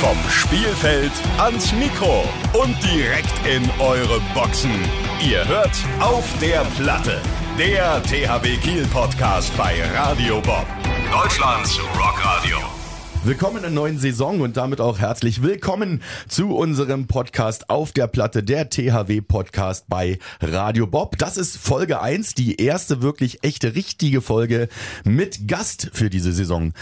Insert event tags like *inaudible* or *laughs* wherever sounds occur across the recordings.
Vom Spielfeld ans Mikro und direkt in eure Boxen. Ihr hört auf der Platte. Der THW Kiel Podcast bei Radio Bob. Deutschlands Rockradio. Willkommen in der neuen Saison und damit auch herzlich willkommen zu unserem Podcast auf der Platte, der THW Podcast bei Radio Bob. Das ist Folge 1, die erste wirklich echte, richtige Folge mit Gast für diese Saison.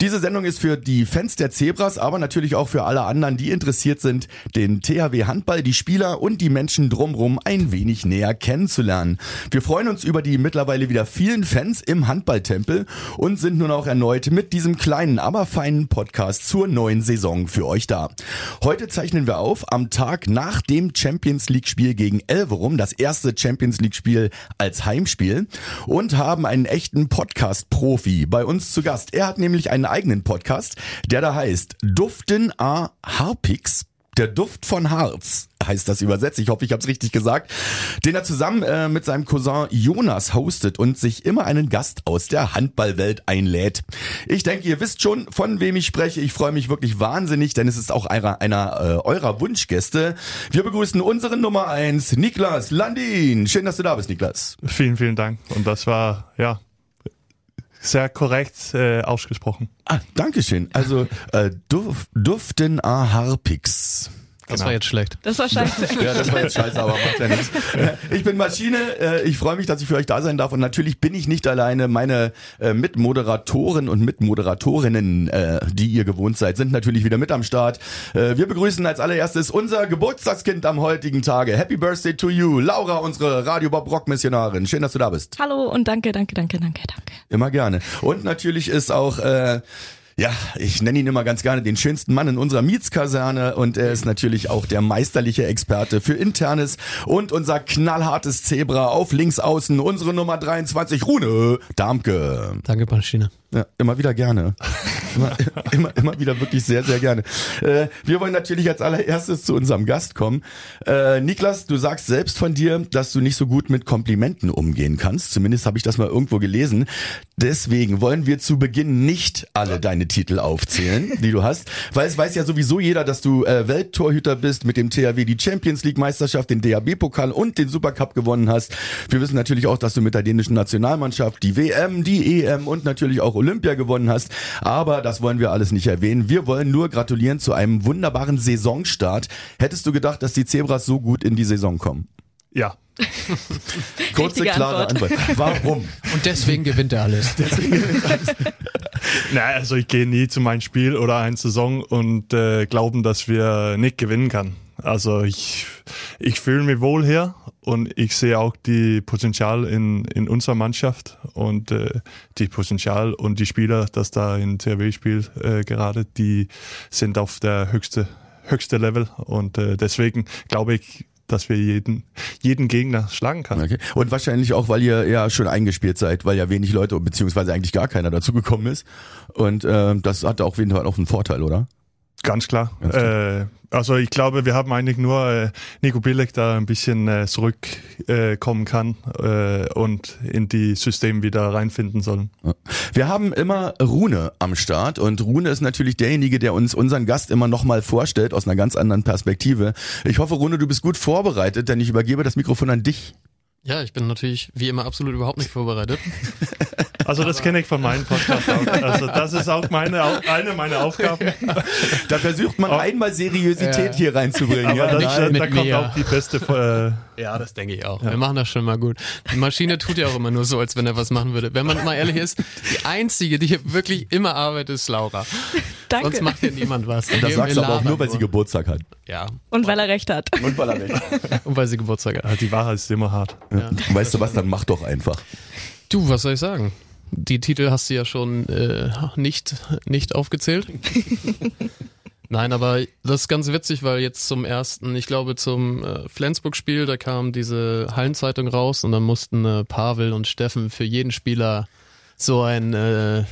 Diese Sendung ist für die Fans der Zebras, aber natürlich auch für alle anderen, die interessiert sind, den THW Handball, die Spieler und die Menschen drumherum ein wenig näher kennenzulernen. Wir freuen uns über die mittlerweile wieder vielen Fans im Handballtempel und sind nun auch erneut mit diesem kleinen, aber feinen Podcast zur neuen Saison für euch da. Heute zeichnen wir auf am Tag nach dem Champions League Spiel gegen Elverum, das erste Champions League Spiel als Heimspiel und haben einen echten Podcast-Profi bei uns zu Gast. Er hat nämlich einen eigenen Podcast, der da heißt Duften a Harpix. Der Duft von Harz heißt das übersetzt. Ich hoffe, ich habe es richtig gesagt. Den er zusammen äh, mit seinem Cousin Jonas hostet und sich immer einen Gast aus der Handballwelt einlädt. Ich denke, ihr wisst schon, von wem ich spreche. Ich freue mich wirklich wahnsinnig, denn es ist auch einer, einer äh, eurer Wunschgäste. Wir begrüßen unseren Nummer eins, Niklas Landin. Schön, dass du da bist, Niklas. Vielen, vielen Dank. Und das war, ja, sehr korrekt äh, ausgesprochen. Ah, Dankeschön. Also äh, Duf, Duften a Harpix. Das Genau. war jetzt schlecht. Das war scheiße. *laughs* Ja, das war jetzt scheiße, aber macht ja nichts. *laughs* Ich bin Maschine, äh, ich freue mich, dass ich für euch da sein darf und natürlich bin ich nicht alleine. Meine äh, Mitmoderatoren und Mitmoderatorinnen, äh, die ihr gewohnt seid, sind natürlich wieder mit am Start. Äh, Wir begrüßen als allererstes unser Geburtstagskind am heutigen Tage. Happy Birthday to you, Laura, unsere Radio Bob Rock Missionarin. Schön, dass du da bist. Hallo und danke, danke, danke, danke, danke. Immer gerne. Und natürlich ist auch, äh, ja, ich nenne ihn immer ganz gerne den schönsten Mann in unserer Mietskaserne und er ist natürlich auch der meisterliche Experte für Internes und unser knallhartes Zebra auf links außen, unsere Nummer 23, Rune Darmke. Danke, Maschine. Ja, immer wieder gerne. Immer, *laughs* immer, immer wieder wirklich sehr, sehr gerne. Äh, wir wollen natürlich als allererstes zu unserem Gast kommen. Äh, Niklas, du sagst selbst von dir, dass du nicht so gut mit Komplimenten umgehen kannst. Zumindest habe ich das mal irgendwo gelesen. Deswegen wollen wir zu Beginn nicht alle deine Titel aufzählen, die du hast, weil es weiß ja sowieso jeder, dass du äh, Welttorhüter bist, mit dem THW die Champions League Meisterschaft, den DHB-Pokal und den Supercup gewonnen hast. Wir wissen natürlich auch, dass du mit der dänischen Nationalmannschaft die WM, die EM und natürlich auch Olympia gewonnen hast. Aber das wollen wir alles nicht erwähnen. Wir wollen nur gratulieren zu einem wunderbaren Saisonstart. Hättest du gedacht, dass die Zebras so gut in die Saison kommen? Ja, *laughs* Kurze, Richtige klare Antwort. Antwort. Warum? Und deswegen gewinnt er alles. *laughs* *laughs* na, also ich gehe nie zu meinem Spiel oder eine Saison und äh, glauben, dass wir nicht gewinnen kann. Also ich, ich fühle mich wohl hier und ich sehe auch die Potenzial in, in unserer Mannschaft und äh, die Potenzial und die Spieler, das da in THW spielt äh, gerade, die sind auf der höchste höchste Level und äh, deswegen glaube ich, dass wir jeden jeden Gegner schlagen kann. Okay. Und wahrscheinlich auch, weil ihr ja schon eingespielt seid, weil ja wenig Leute, beziehungsweise eigentlich gar keiner dazugekommen ist. Und äh, das hat auf jeden Fall auch einen Vorteil, oder? Ganz klar. Ganz klar. Äh, also ich glaube, wir haben eigentlich nur äh, Nico Bilek da ein bisschen äh, zurückkommen äh, kann äh, und in die System wieder reinfinden sollen. Wir haben immer Rune am Start und Rune ist natürlich derjenige, der uns unseren Gast immer nochmal vorstellt aus einer ganz anderen Perspektive. Ich hoffe, Rune, du bist gut vorbereitet, denn ich übergebe das Mikrofon an dich. Ja, ich bin natürlich wie immer absolut überhaupt nicht vorbereitet. *laughs* Also das kenne ich von meinem Podcast auch. Also das ist auch meine eine meiner Aufgaben. Da versucht man Oh. einmal Seriosität Ja. hier reinzubringen. Aber ja, das, nicht äh, mit da kommt mir. auch die beste. Äh, Ja, das denke ich auch. Wir machen das schon mal gut. Die Maschine tut ja auch immer nur so, als wenn er was machen würde. Wenn man mal ehrlich ist, die einzige, die hier wirklich immer arbeitet, ist Laura. Danke. Sonst macht hier niemand was. das Wir- sagst du aber auch nur, weil sie Geburtstag hat. Ja, Und weil er recht hat. Und weil er recht und weil sie Geburtstag hat. die Wahrheit ist immer hart. Ja. Weißt du was, dann mach doch einfach. Du, was soll ich sagen? Die Titel hast du ja schon äh, nicht, nicht aufgezählt. *laughs* Nein, aber das ist ganz witzig, weil jetzt zum ersten, ich glaube zum äh, Flensburg-Spiel, da kam diese Hallenzeitung raus und dann mussten äh, Pavel und Steffen für jeden Spieler so ein äh,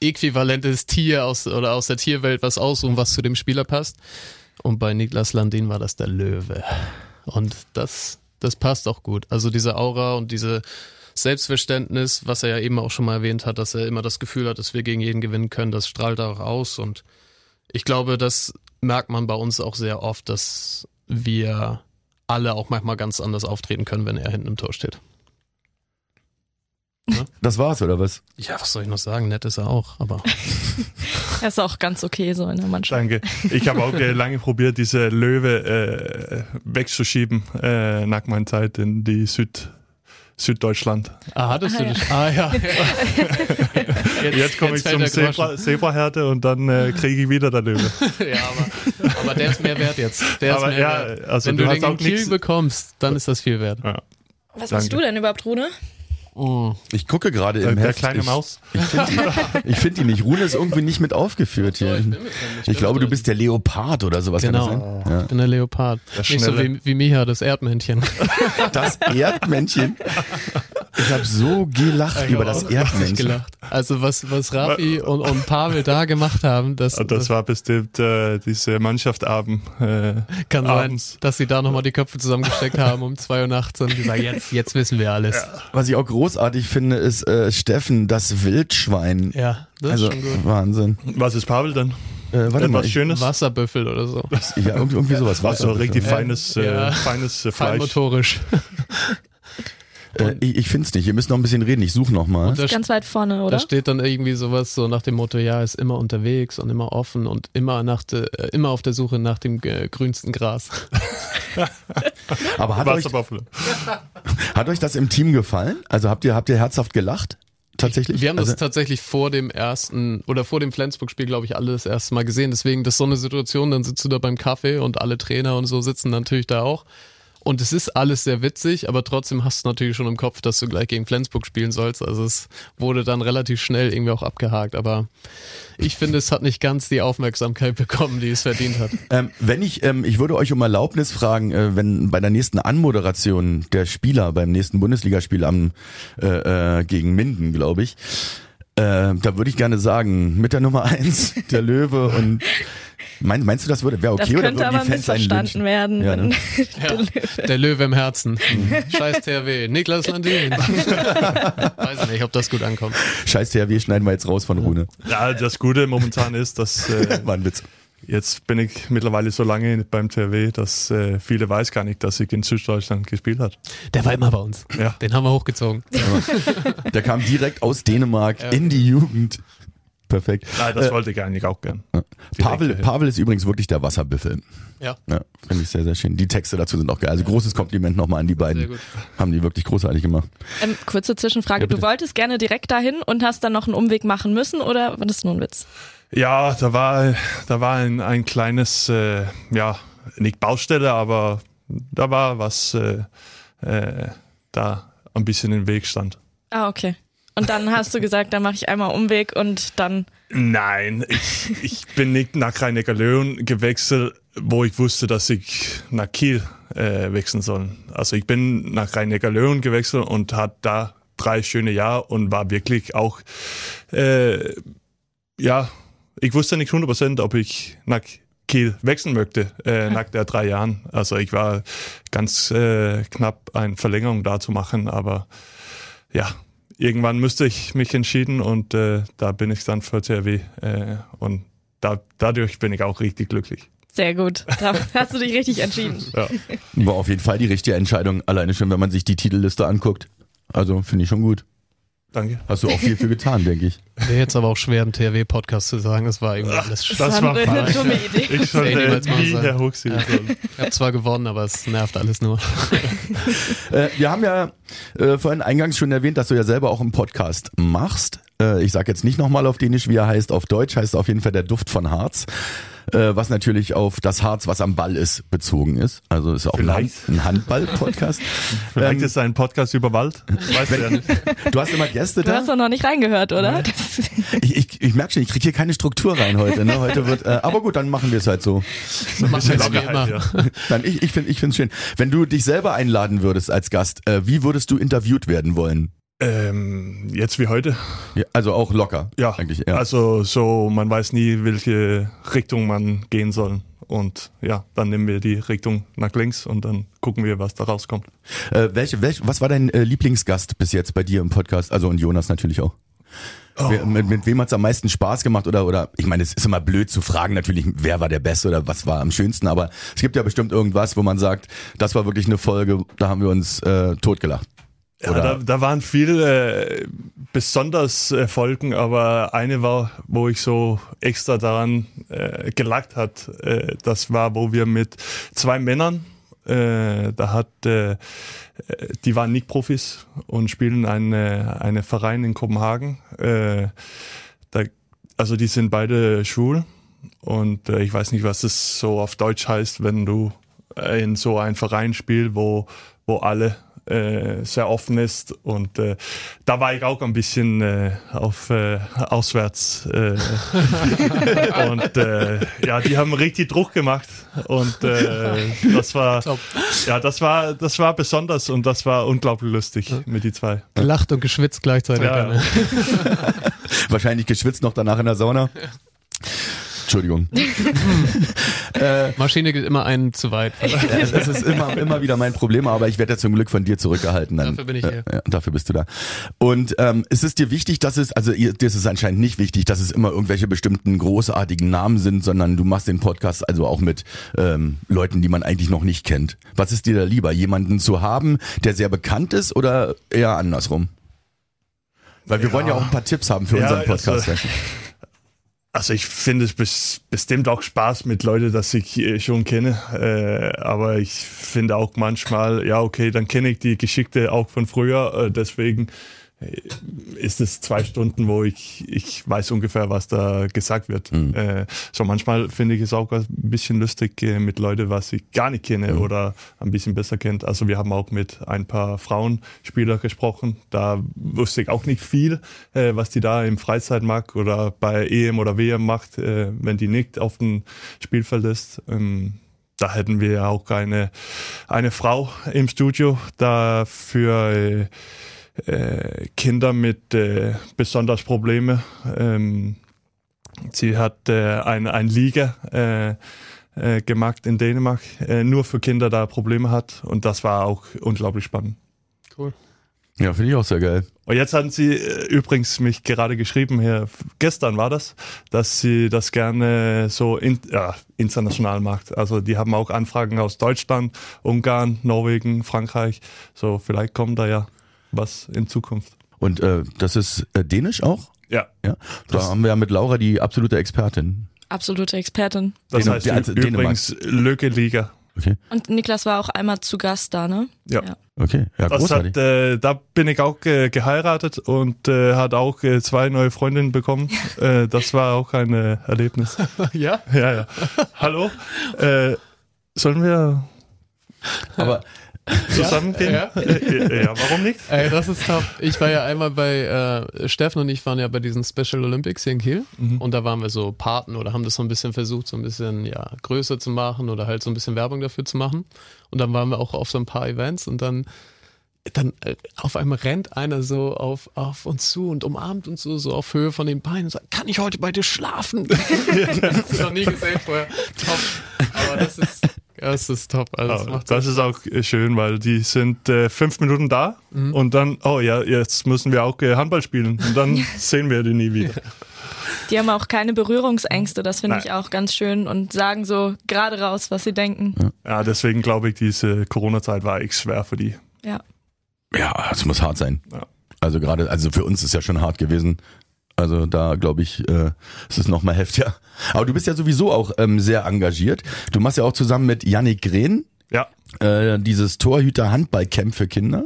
äquivalentes Tier aus oder aus der Tierwelt was aussuchen, was zu dem Spieler passt. Und bei Niklas Landin war das der Löwe. Und das, das passt auch gut. Also diese Aura und diese Selbstverständnis, was er ja eben auch schon mal erwähnt hat, dass er immer das Gefühl hat, dass wir gegen jeden gewinnen können, das strahlt auch aus und Ich glaube, das merkt man bei uns auch sehr oft, dass wir alle auch manchmal ganz anders auftreten können, wenn er hinten im Tor steht. *laughs* Das war's, oder was? Ja, was soll ich noch sagen? Nett ist er auch, aber *laughs* Er ist auch ganz okay so in der Mannschaft. Danke. Ich habe auch äh, *laughs* lange probiert, diese Löwe äh, wegzuschieben äh, nach meiner Zeit in die Süd, Süddeutschland. ah, hattest Ah, du ja. dich? Ah ja. *laughs* Jetzt, Jetzt komme ich zum. Zebra, Zebrahärte und dann äh, kriege ich wieder der Löwe. *laughs* Ja, aber, aber der ist mehr wert jetzt. Der Aber ist mehr ja, wert. also Wenn du du, den auch in Kiel bekommst, dann ist das viel wert. Ja. Was Danke. machst du denn überhaupt, Rune? Ich gucke gerade im der Heft. kleine ich, Maus. *laughs* Ich finde die, ich find die nicht. Rune ist irgendwie nicht mit aufgeführt hier. bin mit drin, Ich, bin glaube, du bist der Leopard oder sowas. Genau. Kann das sein? Ich bin der Leopard. Der Nicht so wie, wie Micha, das Erdmännchen. Ja. Das Erdmännchen. *laughs* Ich habe so gelacht über das Erdmännchen. gelacht. Also was, was Rafi und, und Pavel da gemacht haben, das, Ah, Das war bestimmt äh, diese Mannschaft abend. Äh, kann sein, abends. dass sie da nochmal die Köpfe zusammengesteckt haben um zwei Uhr nachts und gesagt, jetzt, jetzt wissen wir alles. Ja, Was ich auch großartig finde, ist äh, Steffen, das Wildschwein. das also ist schon gut. Wahnsinn. Was ist Pavel denn? Äh, warte mal, Schönes? Wasserbüffel oder so. ja, irgendwie, irgendwie sowas. Wasser, richtig Ja. feines, äh, Ja. feines äh, Fein Fleisch. motorisch. *laughs* Äh, ich ich finde es nicht. Ihr müsst noch ein bisschen reden. Ich suche noch mal. Und da, Ganz weit vorne, da oder? steht dann irgendwie sowas so nach dem Motto, ja, ist immer unterwegs und immer offen und immer nach de, äh, immer auf der Suche nach dem äh, grünsten Gras. *laughs* Aber hat euch, *laughs* hat euch das im Team gefallen? Also habt ihr habt ihr herzhaft gelacht? Tatsächlich? Wir haben also, das tatsächlich vor dem ersten oder vor dem Flensburg-Spiel, glaube ich, alle das erste Mal gesehen. Deswegen, das ist so eine Situation, dann sitzt du da beim Kaffee und alle Trainer und so sitzen natürlich da auch. Und es ist alles sehr witzig, aber trotzdem hast du natürlich schon im Kopf, dass du gleich gegen Flensburg spielen sollst. Also es wurde dann relativ schnell irgendwie auch abgehakt. Aber ich finde, es hat nicht ganz die Aufmerksamkeit *laughs* bekommen, die es verdient hat. Ähm, wenn ich, ähm, ich würde euch um Erlaubnis fragen, äh, wenn bei der nächsten Anmoderation der Spieler beim nächsten Bundesligaspiel am äh, äh, gegen Minden, glaube ich, äh, da würde ich gerne sagen, mit der Nummer eins der Löwe und mein, meinst du, das würde wäre okay das oder könnte würden aber missverstanden werden. Ja, ne? *laughs* Ja, der Löwe im Herzen. *laughs* Scheiß THW. Niklas Landin. *laughs* Weiß nicht, ob das gut ankommt. Scheiß THW schneiden wir jetzt raus von Rune. Ja, das Gute momentan ist, dass äh, War ein Witz. jetzt bin ich mittlerweile so lange beim THW, dass äh, viele weiß gar nicht, dass ich in Süddeutschland gespielt hat. Der war immer bei uns. Ja. Den haben wir hochgezogen. Der kam direkt aus Dänemark Ja. in die Jugend. Perfekt. Nein, das wollte ich eigentlich auch gern. Pavel, äh, Pavel ist übrigens wirklich der Wasserbüffel. Ja. Ja, finde ich sehr, sehr schön. Die Texte dazu sind auch geil. Also großes Kompliment nochmal an die beiden. Sehr gut. Haben die wirklich großartig gemacht. Ähm, kurze Zwischenfrage. Ja, du wolltest gerne direkt dahin und hast dann noch einen Umweg machen müssen oder war das nur ein Witz? Ja, da war, da war ein, ein kleines, äh, ja, nicht Baustelle, aber da war was äh, äh, da ein bisschen im Weg stand. Ah, okay. Und dann hast du gesagt, dann mache ich einmal Umweg und dann. Nein, ich, ich bin nicht nach rhein löwen gewechselt, wo ich wusste, dass ich nach Kiel äh, wechseln soll. Also ich bin nach rhein löwen gewechselt und hat da drei schöne Jahre und war wirklich auch, äh, ja, ich wusste nicht 100%, ob ich nach Kiel wechseln möchte äh, nach der drei Jahren. Also ich war ganz äh, knapp eine Verlängerung da zu machen, aber ja, irgendwann müsste ich mich entschieden und äh, da bin ich dann für THW äh, und da, dadurch bin ich auch richtig glücklich. Sehr gut. Da hast du dich richtig entschieden. Ja. War auf jeden Fall die richtige Entscheidung. Alleine schon, wenn man sich die Titelliste anguckt. Also finde ich schon gut. Danke. Hast du auch viel für getan, *laughs* denke ich. Wäre jetzt aber auch schwer im THW-Podcast zu sagen, das war irgendwie alles sch- Das war eine falsch. dumme Idee. Ich sollte niemals machen sollen. Herr Huxi Ja. Ich habe zwar gewonnen, aber es nervt alles nur. *laughs* Äh, wir haben ja äh, vorhin eingangs schon erwähnt, dass du ja selber auch einen Podcast machst. Äh, ich sage jetzt nicht nochmal auf Dänisch, wie er heißt. Auf Deutsch heißt er auf jeden Fall der Duft von Harz. Äh, was natürlich auf das Harz, was am Ball ist, bezogen ist. Also ist auch Vielleicht. ein Handball-Podcast. *laughs* Vielleicht Ähm, ist es ein Podcast über Wald. Weiß ja nicht. *laughs* du hast immer Gäste Du hast da. doch noch nicht reingehört, oder? *laughs* Ich, ich, ich merke schon, ich kriege hier keine Struktur rein heute. Ne? Heute wird, äh, aber gut, dann machen wir es halt so. So machen wir es wie immer. ja. Dann ich, ich finde, ich finde schön. Wenn du dich selber einladen würdest als Gast, äh, wie würdest du interviewt werden wollen? Ähm, jetzt wie heute. Ja, also auch locker. Ja, eigentlich. Ja. also so, man weiß nie, welche Richtung man gehen soll. Und ja, dann nehmen wir die Richtung nach links und dann gucken wir, was da rauskommt. Äh, welche, welche, was war dein äh, Lieblingsgast bis jetzt bei dir im Podcast? Also und Jonas natürlich auch. Wer, mit, mit wem hat's am meisten Spaß gemacht oder oder ich meine, es ist immer blöd zu fragen natürlich, wer war der Beste oder was war am schönsten, aber es gibt ja bestimmt irgendwas, wo man sagt, das war wirklich eine Folge, da haben wir uns äh, totgelacht. Ja, da, da waren viele äh, besonders äh, Folgen, aber eine war, wo ich so extra daran äh, gelacht hat. Äh, das war, wo wir mit zwei Männern, äh, da hat, äh, die waren nicht Profis und spielen eine, eine Verein in Kopenhagen. Äh, da, also die sind beide schwul und ich weiß nicht, was das so auf Deutsch heißt, wenn du in so ein Verein spielst, wo, wo alle äh, sehr offen ist und äh, da war ich auch ein bisschen äh, auf äh, auswärts äh, *laughs* und äh, ja, die haben richtig Druck gemacht und äh, das war *laughs* Top. ja, das war das war besonders und das war unglaublich lustig mit die zwei. Gelacht und geschwitzt gleichzeitig. Ja? *laughs* Wahrscheinlich geschwitzt noch danach in der Sauna. Entschuldigung. *laughs* Maschine geht immer einen zu weit. Ja, das ist immer, immer wieder mein Problem, aber ich werde ja zum Glück von dir zurückgehalten. Dann, Dafür bin ich hier. Ja, dafür bist du da. Und ähm, ist es dir wichtig, dass es, also ihr, dir ist es anscheinend nicht wichtig, dass es immer irgendwelche bestimmten großartigen Namen sind, sondern du machst den Podcast also auch mit ähm, Leuten, die man eigentlich noch nicht kennt. Was ist dir da lieber, jemanden zu haben, der sehr bekannt ist oder eher andersrum? Weil wir Ja. wollen ja auch ein paar Tipps haben für Ja, unseren Podcast. also- Also ich finde es bes bestimmt auch Spaß mit Leuten, dass ich äh, schon kenne. Äh, aber ich finde auch manchmal, ja okay, dann kenne ich die Geschichte auch von früher. Äh, deswegen ist es zwei Stunden, wo ich, ich weiß ungefähr, was da gesagt wird. Äh, so manchmal finde ich es auch ein bisschen lustig äh, mit Leuten, was ich gar nicht kenne oder ein bisschen besser kennt. Also wir haben auch mit ein paar Frauenspieler gesprochen. Da wusste ich auch nicht viel, äh, was die da im Freizeit mag oder bei EM oder WM macht, äh, wenn die nicht auf dem Spielfeld ist. Ähm, da hätten wir ja auch eine, eine Frau im Studio, da für äh, äh, Kinder mit äh, besonders Probleme. Ähm, sie hat äh, ein, ein Liga äh, äh, gemacht in Dänemark, äh, nur für Kinder, da Probleme hat. Und das war auch unglaublich spannend. Cool. Ja, finde ich auch sehr geil. Und jetzt hatten sie äh, übrigens mich gerade geschrieben, hier, gestern war das, dass sie das gerne so in, ja, international macht. Also die haben auch Anfragen aus Deutschland, Ungarn, Norwegen, Frankreich. So vielleicht kommt da ja was in Zukunft. Und äh, das ist äh, Dänisch auch? Ja, Ja. Da Das- haben wir ja mit Laura die absolute Expertin. Absolute Expertin. das Dänem- heißt die alte- übrigens Lücke Liga. Okay. Und Niklas war auch einmal zu Gast da, ne? Ja. Ja. Okay. Ja, Das großartig. hat, äh, da bin ich auch äh, geheiratet und äh, hat auch äh, zwei neue Freundinnen bekommen. *laughs* äh, das war auch ein äh, Erlebnis. *laughs* Ja? ja, ja. Hallo, äh, sollen wir Aber zusammengehen? Ja. Äh, ja, warum nicht? Ey, das ist top. Ich war ja einmal bei, äh, Steffen und ich waren ja bei diesen Special Olympics hier in Kiel und da waren wir so Paten oder haben das so ein bisschen versucht, so ein bisschen, ja, größer zu machen oder halt so ein bisschen Werbung dafür zu machen. Und dann waren wir auch auf so ein paar Events und dann, dann äh, auf einmal rennt einer so auf, auf uns zu und umarmt uns so, so auf Höhe von den Beinen und sagt, kann ich heute bei dir schlafen? *laughs* das ich noch nie gesehen vorher. Top. Aber das ist, das ist top. Also das das ist auch äh, schön, weil die sind äh, fünf Minuten da und dann, oh ja, jetzt müssen wir auch äh, Handball spielen und dann *laughs* sehen wir die nie wieder. Die haben auch keine Berührungsängste, das finde ich auch ganz schön und sagen so gerade raus, was sie denken. Ja, deswegen glaube ich, diese Corona-Zeit war echt schwer für die. Ja. ja, es muss hart sein. Ja. Also gerade, also für uns ist ja schon hart gewesen. Also da glaube ich, äh, ist es noch mal heftiger. Aber du bist ja sowieso auch ähm, sehr engagiert. Du machst ja auch zusammen mit Yannick Grehn Ja, äh, dieses Torhüter-Handball-Camp für Kinder.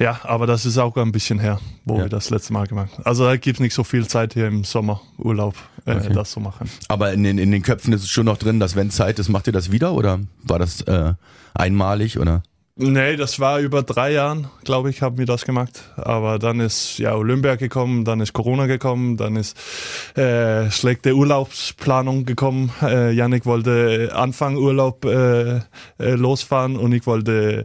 ja, aber das ist auch ein bisschen her, wo Ja. wir das letzte Mal gemacht haben. Also da gibt es nicht so viel Zeit hier im Sommerurlaub, äh, Okay. das zu machen. Aber in den, in den Köpfen ist es schon noch drin, dass wenn Zeit ist, macht ihr das wieder oder war das äh, einmalig oder? Nee, das war über drei Jahren, glaube ich, haben wir das gemacht. Aber dann ist ja Olympia gekommen, dann ist Corona gekommen, dann ist äh, schlechte Urlaubsplanung gekommen. Äh, Yannick wollte Anfang Urlaub äh, äh, losfahren und ich wollte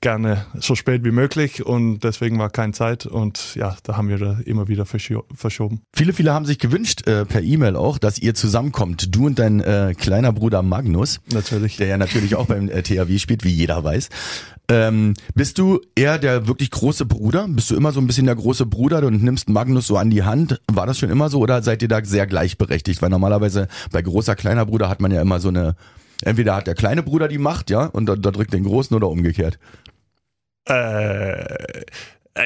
gerne so spät wie möglich und deswegen war keine Zeit und ja, da haben wir da immer wieder verscho verschoben. Viele, viele haben sich gewünscht, äh, per E-Mail auch, dass ihr zusammenkommt. Du und dein äh, kleiner Bruder Magnus. Natürlich. Der ja natürlich auch beim äh, THW spielt, wie jeder weiß. Ähm, bist du eher der wirklich große Bruder? Bist du immer so ein bisschen der große Bruder und nimmst Magnus so an die Hand? War das schon immer so oder seid ihr da sehr gleichberechtigt? Weil normalerweise bei großer, kleiner Bruder hat man ja immer so eine, entweder hat der kleine Bruder die Macht, ja, und da, da drückt den großen oder umgekehrt. Äh,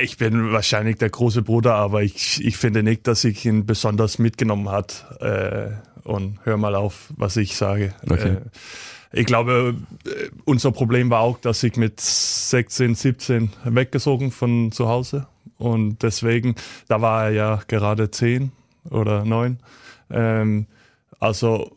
ich bin wahrscheinlich der große Bruder, aber ich, ich finde nicht, dass ich ihn besonders mitgenommen hat. Äh, und hör mal auf, was ich sage. Okay. Äh, ich glaube, äh, unser Problem war auch, dass ich mit 16, 17 weggesogen von zu Hause. Und deswegen, da war er ja gerade 10 oder 9. Ähm, also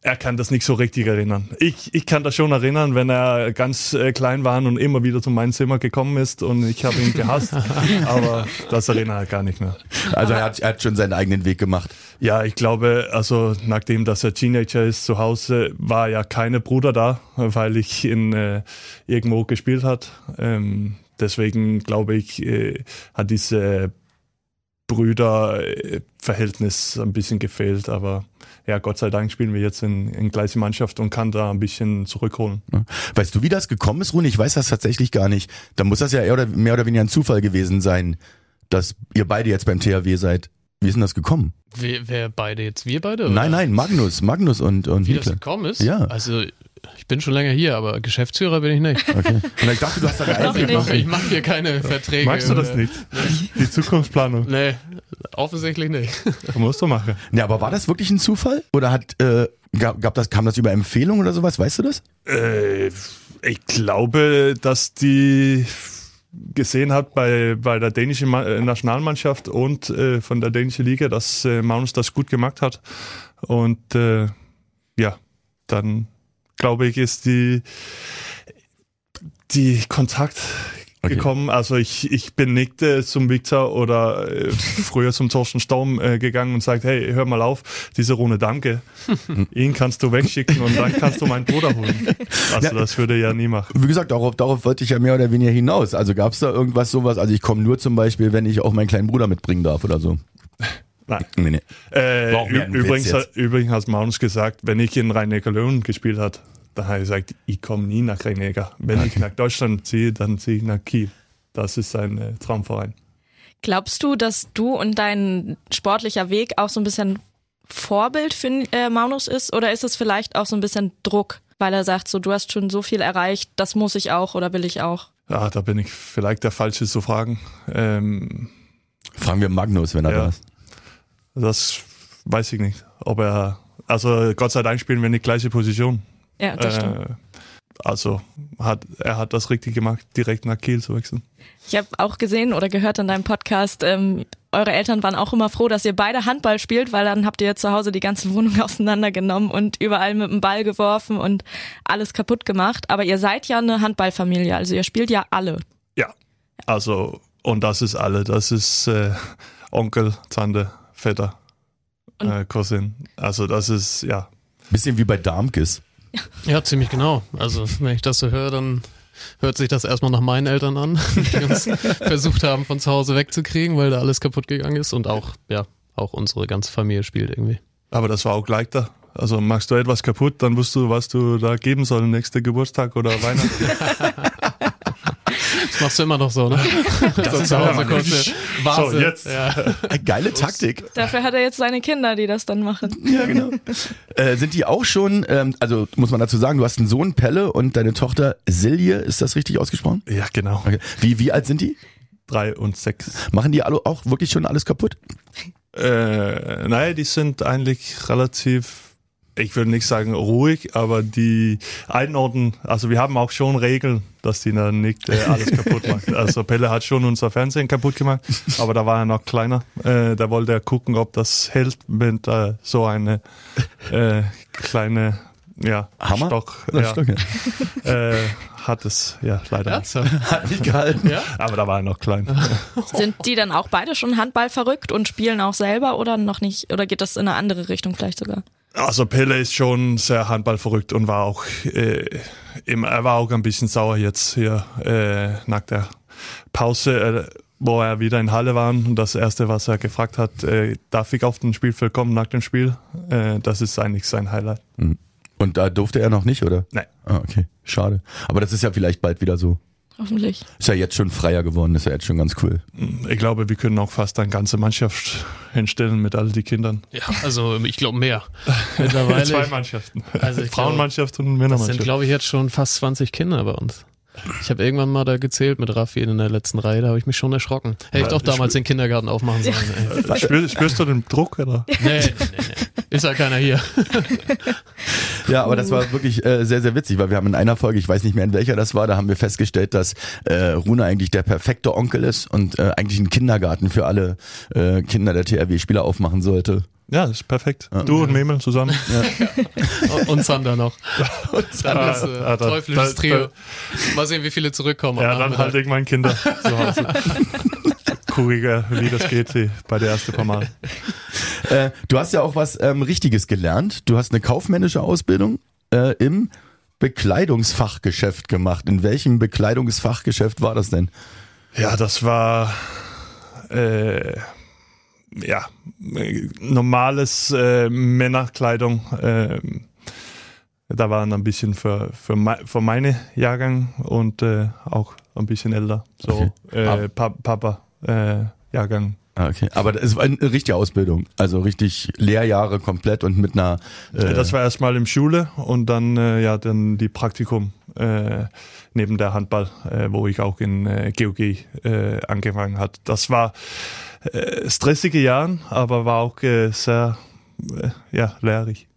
er kann das nicht so richtig erinnern. Ich, ich kann das schon erinnern, wenn er ganz äh, klein war und immer wieder zu meinem Zimmer gekommen ist und ich habe ihn gehasst. *laughs* aber das erinnert er gar nicht mehr. Also er hat, er hat schon seinen eigenen Weg gemacht. Ja, ich glaube, also nachdem dass er Teenager ist zu Hause, war ja keine Bruder da, weil ich in äh, irgendwo gespielt hat. Ähm, deswegen glaube ich, äh, hat diese Brüderverhältnis ein bisschen gefehlt, aber ja, Gott sei Dank spielen wir jetzt in, in gleiche Mannschaft und kann da ein bisschen zurückholen. Weißt du, wie das gekommen ist, Rune? Ich weiß das tatsächlich gar nicht. Da muss das ja eher oder mehr oder weniger ein Zufall gewesen sein, dass ihr beide jetzt beim THW seid. Wie ist denn das gekommen? Wer, wer beide jetzt? Wir beide? Oder? Nein, nein, Magnus, Magnus und und Wie das Niklas. gekommen ist? Ja. Also ich bin schon länger hier, aber Geschäftsführer bin ich nicht. Okay. Und ich dachte, du hast da eine Noch Ich nicht. mache hier keine Verträge. Magst du das nicht? Die Zukunftsplanung. Nee, offensichtlich nicht. Musst du machen. Ja, aber war das wirklich ein Zufall? Oder hat äh, gab, gab das kam das über Empfehlung oder sowas? Weißt du das? Äh, ich glaube, dass die gesehen hat bei, bei der dänischen äh, Nationalmannschaft und äh, von der dänischen Liga, dass äh, Magnus das gut gemacht hat. Und äh, ja, dann glaube ich, ist die, die Kontakt Okay. gekommen. Also ich, ich bin nicht äh, zum Victor oder äh, früher zum Thorsten Staum äh, gegangen und sagt, hey, hör mal auf, diese Rune Danke, *laughs* ihn kannst du wegschicken und dann kannst du meinen Bruder holen. Also das würde ja nie machen. Wie gesagt, darauf, darauf wollte ich ja mehr oder weniger hinaus. Also gab es da irgendwas sowas? Also ich komme nur zum Beispiel, wenn ich auch meinen kleinen Bruder mitbringen darf oder so. Nein. Nee, nee. Äh, übrigens, übrigens hat Magnus gesagt, wenn ich in Rhein-Neckar-Löwen gespielt hat, dann hat er gesagt, ich komme nie nach Rhein-Neckar. Wenn ich nach Deutschland ziehe, dann ziehe ich nach Kiel. Das ist sein äh, Traumverein. Glaubst du, dass du und dein sportlicher Weg auch so ein bisschen Vorbild für äh, Maunus ist? Oder ist es vielleicht auch so ein bisschen Druck, weil er sagt, so du hast schon so viel erreicht, das muss ich auch oder will ich auch? Ja, da bin ich vielleicht der Falsche zu fragen. Ähm, Fragen wir Magnus, wenn er Ja. da ist. das weiß ich nicht. Ob er, also Gott sei Dank spielen wir nicht gleiche Position. Ja, das stimmt. Äh, also hat, er hat das richtig gemacht, direkt nach Kiel zu wechseln. Ich habe auch gesehen oder gehört in deinem Podcast, ähm, eure Eltern waren auch immer froh, dass ihr beide Handball spielt, weil dann habt ihr zu Hause die ganze Wohnung *laughs* auseinandergenommen und überall mit dem Ball geworfen und alles kaputt gemacht. Aber ihr seid ja eine Handballfamilie, also ihr spielt ja alle. Ja, also und das ist alle. Das ist äh, Onkel, Tante, Vetter, äh, Cousin. Also das ist ja. Bisschen wie bei Darmkes. Ja, ziemlich genau. Also, wenn ich das so höre, dann hört sich das erstmal nach meinen Eltern an, *laughs* die uns versucht haben, von zu Hause wegzukriegen, weil da alles kaputt gegangen ist und auch, ja, auch unsere ganze Familie spielt irgendwie. Aber das war auch leichter. Also machst du etwas kaputt, dann wusst du, was du da geben soll, nächste Geburtstag oder Weihnachten. *laughs* Das machst du immer noch so, ne? *laughs* Das ist zu aber Hause kurz eine so, jetzt. Ja. Äh, Geile Taktik. Dafür hat er jetzt seine Kinder, die das dann machen. Ja, genau. *laughs* äh, sind die auch schon, ähm, also muss man dazu sagen, du hast einen Sohn Pelle und deine Tochter Silje, ist das richtig ausgesprochen? Ja, genau. Okay. Wie, wie alt sind die? Drei und sechs. Machen die alle auch wirklich schon alles kaputt? Äh, nein, die sind eigentlich relativ, ich würde nicht sagen ruhig, aber die einordnen, also wir haben auch schon Regeln, dass die dann nicht äh, alles kaputt *laughs* macht. Also Pelle hat schon unser Fernsehen kaputt gemacht, aber da war er noch kleiner. Äh, da wollte er gucken, ob das hält mit äh, so eine äh, kleine ja, Hammer? Stock, ja, Stock, ja. *laughs* Äh, hat es ja leider nicht. Ernsthaft? *laughs* Hat nicht gehalten. Ja? Aber da war er noch klein. *laughs* Sind die dann auch beide schon Handball verrückt und spielen auch selber oder noch nicht? Oder geht das in eine andere Richtung vielleicht sogar? Also Pelle ist schon sehr handballverrückt und war auch äh, immer, er war auch ein bisschen sauer jetzt hier äh, nach der Pause, äh, wo er wieder in Halle war. Und das erste, was er gefragt hat, äh, darf ich auf den Spielfeld kommen nach dem Spiel? Äh, das ist eigentlich sein Highlight. Und da durfte er noch nicht, oder? Nein. Ah, okay. Schade. Aber das ist ja vielleicht bald wieder so. Hoffentlich. Ist ja jetzt schon freier geworden, ist ja jetzt schon ganz cool. Ich glaube, wir können auch fast eine ganze Mannschaft *laughs* hinstellen mit all die Kindern. Ja, also ich glaube mehr. Mittlerweile. *laughs* Zwei Mannschaften. Also Frauenmannschaft und Das sind, Männermannschaft. glaube ich, jetzt schon fast 20 Kinder bei uns. Ich habe irgendwann mal da gezählt mit Raffi in der letzten Reihe, da habe ich mich schon erschrocken. Hätte ich Ja, doch ich damals den Kindergarten aufmachen sollen. Ey. *laughs* Spür, spürst du den Druck? Oder? Nee, nee, nee. Ist ja keiner hier. *laughs* Ja, aber das war wirklich äh, sehr, sehr witzig, weil wir haben in einer Folge, ich weiß nicht mehr in welcher das war, da haben wir festgestellt, dass äh, Rune eigentlich der perfekte Onkel ist und äh, eigentlich einen Kindergarten für alle äh, Kinder der TRW-Spieler aufmachen sollte. Ja, das ist perfekt. Du und Memel zusammen. *laughs* *laughs* Und Sander noch. *laughs* Dann das äh, Ah, teuflisches da- Trio. Mal sehen, wie viele zurückkommen. Ja, dann ich meine Kinder zu Hause. Kuriger, wie das geht sie bei der ersten paar Mal. Äh, du hast ja auch was ähm, Richtiges gelernt. Du hast eine kaufmännische Ausbildung äh, im Bekleidungsfachgeschäft gemacht. In welchem Bekleidungsfachgeschäft war das denn? Ja, das war äh, ja normales äh, Männerkleidung. Äh, da waren ein bisschen für, für, für meine Jahrgang und äh, auch ein bisschen älter. So Okay. Ah. äh, pa Papa äh, Jahrgang. Ah, okay. Aber das war eine richtige Ausbildung. Also richtig Lehrjahre komplett und mit einer. Äh, Das war erstmal im Schule und dann ja dann die Praktikum neben der Handball, wo ich auch in GOG angefangen hat. Das war äh, stressige Jahren, aber war auch äh, sehr äh, ja lehrreich.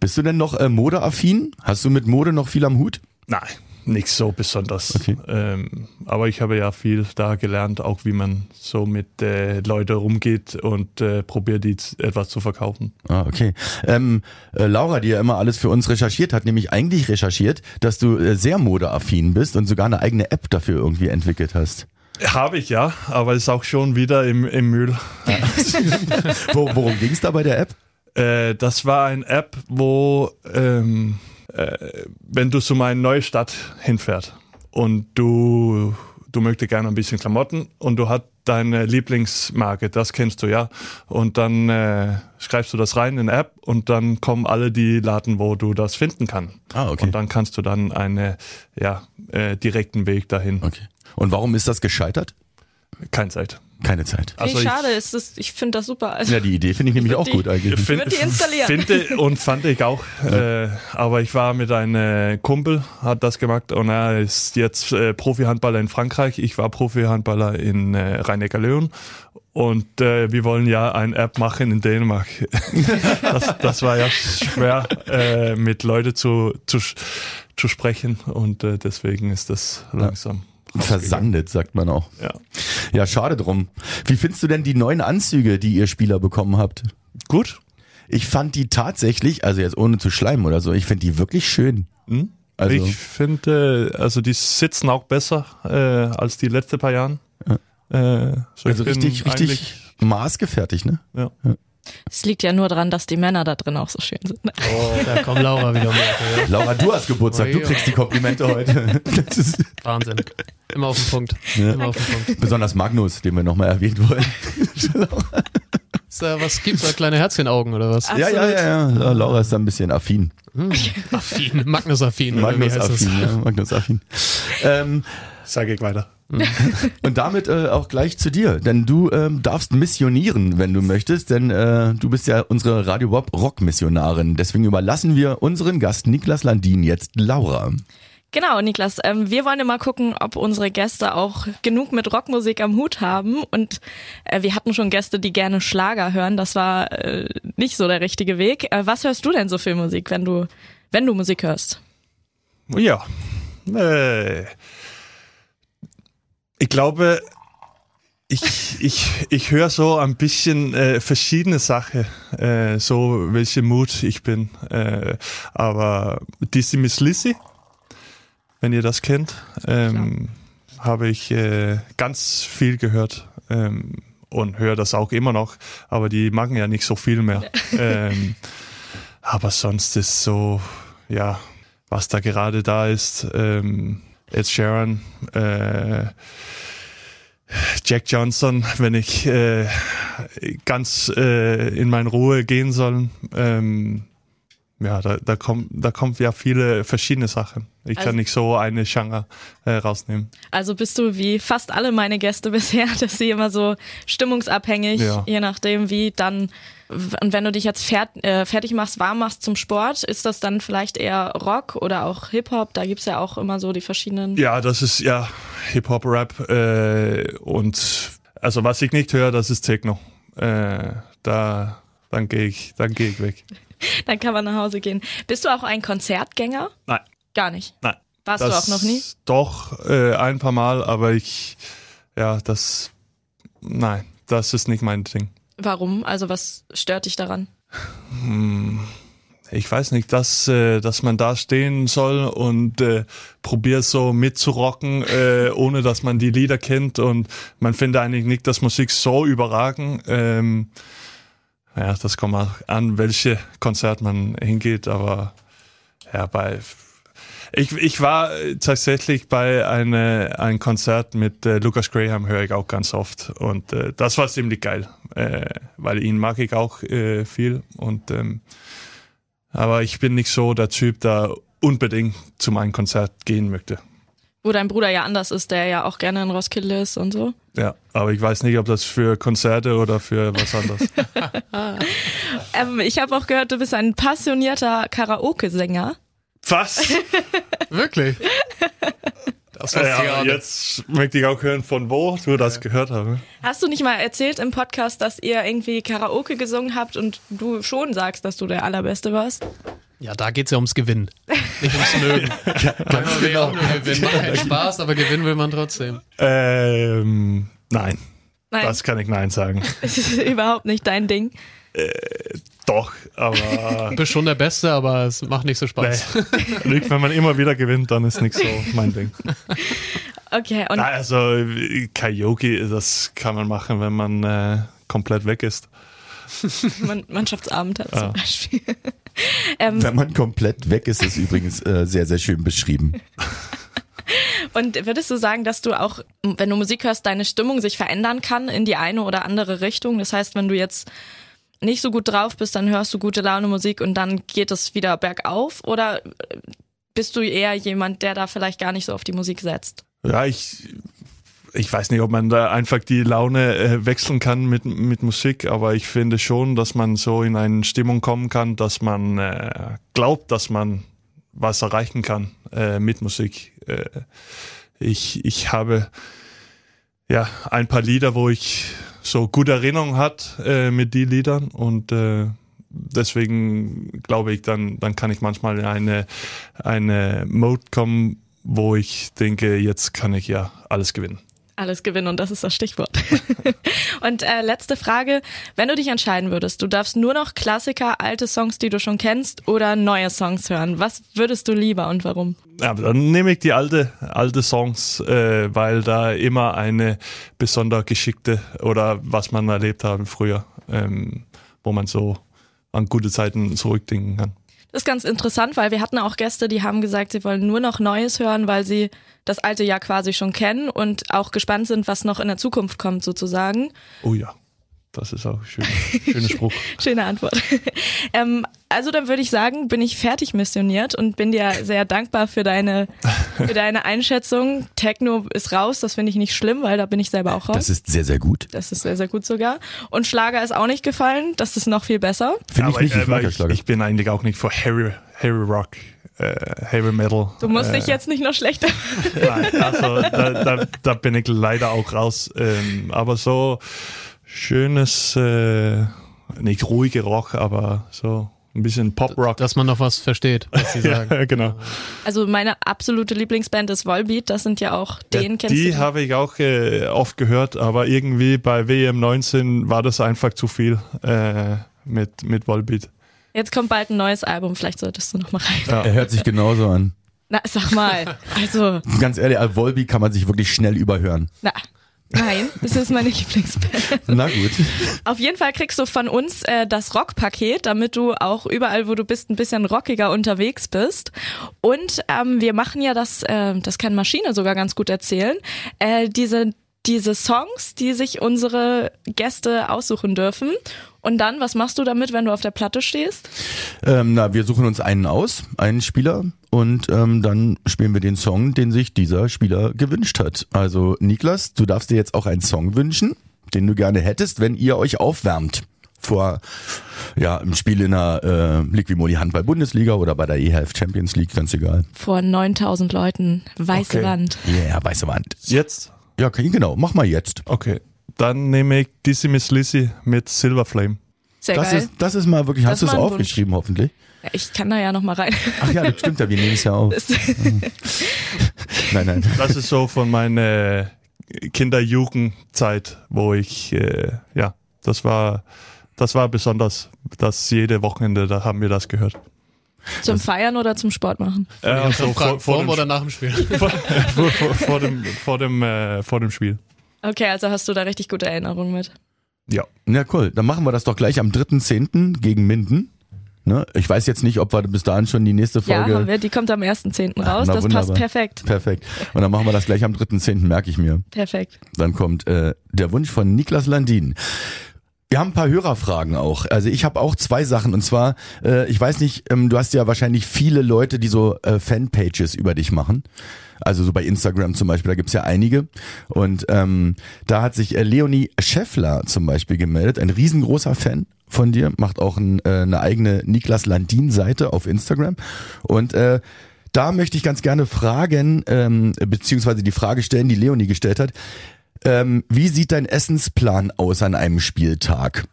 bist du denn noch äh, modeaffin? Hast du mit Mode noch viel am Hut? Nein, nicht so besonders. Okay. Ähm, aber ich habe ja viel da gelernt, auch wie man so mit äh, Leuten rumgeht und äh, probiert die etwas zu verkaufen. Ah, okay. Ähm, äh, Laura, die ja immer alles für uns recherchiert hat, nämlich eigentlich recherchiert, dass du äh, sehr modeaffin bist und sogar eine eigene App dafür irgendwie entwickelt hast. Habe ich ja, aber ist auch schon wieder im, im Müll. *laughs* Wo, worum ging es da bei der App? Äh, das war eine App, wo ähm, äh, wenn du zu einer neuen Stadt hinfährst und du du möchtest gerne ein bisschen Klamotten und du hast deine Lieblingsmarke, das kennst du ja, und dann äh, schreibst du das rein in die App und dann kommen alle die Laden, wo du das finden kannst. Ah, okay. Und dann kannst du dann einen ja, äh, direkten Weg dahin. Okay. Und warum ist das gescheitert? Keine Zeit. Keine Zeit. Also Also ich- schade, ist das, ich finde das super. Also, Ja, die Idee finde ich nämlich auch die- gut eigentlich. Fin- würde die installieren. Finde und fand ich auch. Äh, aber ich war mit einem Kumpel, hat das gemacht und er ist jetzt äh, Profi-Handballer in Frankreich. Ich war Profi-Handballer in äh, Rhein-Neckar-Löwen. Und äh, wir wollen ja eine App machen in Dänemark. *laughs* das, das war ja schwer, äh, mit Leuten zu, zu, zu sprechen und äh, deswegen ist das langsam. rausgegangen. Versandet, sagt man auch. Ja. Ja, schade drum. Wie findest du denn die neuen Anzüge, die ihr Spieler bekommen habt? Gut. Ich fand die tatsächlich, also jetzt ohne zu schleimen oder so, ich finde die wirklich schön. Hm? Also, ich finde, also die sitzen auch besser äh, als die letzten paar Jahren. Äh, so also richtig, richtig maßgefertigt, ne? Ja. Es liegt ja nur daran, dass die Männer da drin auch so schön sind. Ne? Da kommt Laura wieder ja. Laura, du hast Geburtstag, du kriegst die Komplimente heute. *laughs* Das ist Wahnsinn. Immer auf den Punkt. Ja. Immer auf den Punkt. besonders Magnus, den wir nochmal erwähnt wollen. Ist da, was gibt's da? Kleine Herzchenaugen oder was? Ja, ja, ja, ja. Laura ist da ein bisschen affin. Affin. Oder wie Magnus heißt das? affin, ja, Magnus affin. Ähm, Sage ich weiter. *laughs* und damit äh, auch gleich zu dir, denn du ähm, darfst missionieren, wenn du möchtest, denn äh, du bist ja unsere Radio Bob Rock Missionarin. Deswegen überlassen wir unseren Gast Niklas Landin jetzt Laura. Genau, Niklas. Ähm, wir wollen immer gucken, ob unsere Gäste auch genug mit Rockmusik am Hut haben. Und äh, wir hatten schon Gäste, die gerne Schlager hören. Das war äh, nicht so der richtige Weg. Äh, was hörst du denn so für Musik, wenn du, wenn du Musik hörst? Ja. Äh, ich glaube, Ich, ich, ich höre so ein bisschen äh, verschiedene Sachen, äh, so welche Mut ich bin. Äh, aber Dizzy Miss Lizzy, wenn ihr das kennt, ähm, habe ich äh, ganz viel gehört ähm, und höre das auch immer noch. Aber die machen ja nicht so viel mehr. *laughs* ähm, aber sonst ist so, ja, was da gerade da ist. Ähm, Ed Sheeran, äh, Jack Johnson, wenn ich äh, ganz äh, in meine Ruhe gehen soll. Ähm, ja, da, da, kommt, da kommt ja viele verschiedene Sachen. Ich Also- kann nicht so eine Genre äh, rausnehmen. Also bist du wie fast alle meine Gäste *laughs* bisher, dass sie immer so stimmungsabhängig, Ja. je nachdem wie dann, und wenn du dich jetzt fert, äh, fertig machst, warm machst zum Sport, ist das dann vielleicht eher Rock oder auch Hip-Hop? Da gibt's ja auch immer so die verschiedenen. Ja, das ist ja Hip-Hop-Rap äh, und also was ich nicht höre, das ist Techno. Äh, da dann gehe ich, dann gehe ich weg. *laughs* Dann kann man nach Hause gehen. Bist du auch ein Konzertgänger? Nein, Gar nicht. nein. Warst du auch noch nie? Doch, äh, ein paar Mal, aber ich, ja, das, nein, das ist nicht mein Ding. Warum? Also was stört dich daran? Ich weiß nicht, dass, äh, dass man da stehen soll und äh, probiert so mitzurocken, äh, ohne dass man die Lieder kennt und man findet eigentlich nicht, dass Musik so überragen. Ähm, ja, das kommt auch an, welche Konzert man hingeht, aber ja, bei ich, ich war tatsächlich bei eine, ein Konzert mit äh, Lucas Graham, höre ich auch ganz oft. Und äh, das war ziemlich geil, äh, weil ihn mag ich auch äh, viel. Und ähm, aber ich bin nicht so der Typ, der unbedingt zu meinem Konzert gehen möchte. Wo dein Bruder ja anders ist, der ja auch gerne in Roskilde ist und so. Ja, aber ich weiß nicht, ob das für Konzerte oder für was anderes. *laughs* Ähm, ich habe auch gehört, du bist ein passionierter Karaoke-Sänger. was? *laughs* Wirklich? Das Ja, nicht. jetzt möchte ich auch hören, von wo du das gehört hast. Hast du nicht mal erzählt im Podcast, dass ihr irgendwie Karaoke gesungen habt und du schon sagst, dass du der Allerbeste warst? Ja, da geht's ja ums Gewinnen. *laughs* Nicht ums Mögen. Ganz genau. Gewinnen macht keinen Spaß, aber gewinnen will man trotzdem. Ähm, nein, Nein, das kann ich nein sagen. *laughs* das ist überhaupt nicht dein Ding. Doch, aber Du bist schon der Beste, aber es macht nicht so Spaß. nee. Wenn man immer wieder gewinnt, dann ist nicht so mein Ding. Okay, und Nein, also Karaoke, das kann man machen, wenn man äh, komplett weg ist. Man Mannschaftsabend hat Ja. zum Beispiel. *laughs* ähm, Wenn man komplett weg ist, ist übrigens äh, sehr, sehr schön beschrieben. *laughs* und würdest du sagen, dass du auch, wenn du Musik hörst, deine Stimmung sich verändern kann in die eine oder andere Richtung? Das heißt, wenn du jetzt nicht so gut drauf bist, dann hörst du gute Laune Musik und dann geht es wieder bergauf? Oder bist du eher jemand, der da vielleicht gar nicht so auf die Musik setzt? Ja, ich, ich weiß nicht, ob man da einfach die Laune äh, wechseln kann mit, mit Musik, aber ich finde schon, dass man so in eine Stimmung kommen kann, dass man äh, glaubt, dass man was erreichen kann äh, mit Musik. Äh, ich, ich habe ja ein paar Lieder, wo ich so gute Erinnerungen hat äh, mit die Liedern und äh, deswegen glaube ich, dann, dann kann ich manchmal in eine, eine Mode kommen, wo ich denke, jetzt kann ich ja alles gewinnen. Alles gewinnen und das ist das Stichwort. *laughs* und äh, letzte Frage, wenn du dich entscheiden würdest, du darfst nur noch Klassiker, alte Songs, die du schon kennst oder neue Songs hören. Was würdest du lieber und warum? Aber dann nehme ich die alte, alte Songs, äh, weil da immer eine besonders geschickte oder was man erlebt haben früher, ähm, wo man so an gute Zeiten zurückdenken kann. Ist ganz interessant, weil wir hatten auch Gäste, die haben gesagt, sie wollen nur noch Neues hören, weil sie das alte Jahr quasi schon kennen und auch gespannt sind, was noch in der Zukunft kommt sozusagen. Oh ja, das ist auch ein schöner, schöner *laughs* Spruch. Schöne Antwort. *laughs* ähm, also dann würde ich sagen, bin ich fertig missioniert und bin dir sehr dankbar für deine, für deine Einschätzung. Techno ist raus, das finde ich nicht schlimm, weil da bin ich selber auch raus. Das ist sehr, sehr gut. Das ist sehr, sehr gut sogar. Und Schlager ist auch nicht gefallen. Das ist noch viel besser. Finde ich Aber, nicht, ich mag ja ich, Schlager. ich bin eigentlich auch nicht für Harry, Harry Rock, äh, Harry Metal. Du musst äh, dich jetzt nicht noch schlechter. Nein, also *laughs* da, da, da bin ich leider auch raus. Ähm, aber so schönes, äh, nicht ruhige Rock, aber so ein bisschen Pop-Rock. Dass man noch was versteht, was sie *laughs* sagen. ja, genau. Also meine absolute Lieblingsband ist Volbeat. Das sind ja auch den Ja, kennst die du. habe ich auch äh, oft gehört, aber irgendwie bei WM 19 war das einfach zu viel äh, mit, mit Volbeat. Jetzt kommt bald ein neues Album. Vielleicht solltest du noch mal rein. Er hört sich genauso an. Na, sag mal. Also, Ganz ehrlich, Volby kann man sich wirklich schnell überhören. na. Nein, das ist meine Lieblingsband. Na gut. Auf jeden Fall kriegst du von uns äh, das Rockpaket, damit du auch überall, wo du bist, ein bisschen rockiger unterwegs bist. Und ähm, wir machen ja das, äh, das kann Maschine sogar ganz gut erzählen, äh, diese diese Songs, die sich unsere Gäste aussuchen dürfen. Und dann, was machst du damit, wenn du auf der Platte stehst? Ähm, na, wir suchen uns einen aus, einen Spieler, und ähm, dann spielen wir den Song, den sich dieser Spieler gewünscht hat. Also Niklas, du darfst dir jetzt auch einen Song wünschen, den du gerne hättest, wenn ihr euch aufwärmt vor ja im Spiel in der äh, Liquimoli Handball Bundesliga oder bei der EHF Champions League, ganz egal. Vor 9000 Leuten, weiße Okay. Wand. Ja, yeah, weiße Wand. Jetzt? Ja, okay, genau, mach mal jetzt. Okay. Dann nehme ich Dizzy Miss Lizzy mit Silver Flame. Sehr Das geil. ist, das ist mal wirklich, Das hast du es aufgeschrieben hoffentlich? Ja, ich kann da ja noch mal rein. Ach ja, das stimmt ja, wir nehmen es ja auf. *laughs* Das- *laughs* Nein, nein. Das ist so von meiner Kinder-Jugendzeit, wo ich, äh, ja, das war, das war besonders, dass jede Wochenende, da haben wir das gehört. Zum Feiern oder zum Sport machen? Äh, also vor, vor, dem, oder nach dem Spiel? *laughs* vor, vor, vor dem, vor dem, äh, vor dem Spiel. Okay, also hast du da richtig gute Erinnerungen mit. Ja. Na cool, dann machen wir das doch gleich am 3.10. gegen Minden. Ne? Ich weiß jetzt nicht, ob wir bis dahin schon die nächste Ja, Folge... haben wir, die kommt am 1.10. raus. na, das wunderbar. passt perfekt. Perfekt. Und dann machen wir das gleich am 3.10., merke ich mir. Perfekt. Dann kommt äh, der Wunsch von Niklas Landin. Wir haben ein paar Hörerfragen auch. Also ich habe auch zwei Sachen. Und zwar, äh, ich weiß nicht, ähm, du hast ja wahrscheinlich viele Leute, die so äh, Fanpages über dich machen. Also so bei Instagram zum Beispiel, da gibt's ja einige. Und ähm, da hat sich äh, Leonie Scheffler zum Beispiel gemeldet, ein riesengroßer Fan von dir, macht auch ein, äh, eine eigene Niklas Landin-Seite auf Instagram. Und äh, da möchte ich ganz gerne fragen, ähm, beziehungsweise die Frage stellen, die Leonie gestellt hat. Ähm, wie sieht dein Essensplan aus an einem Spieltag?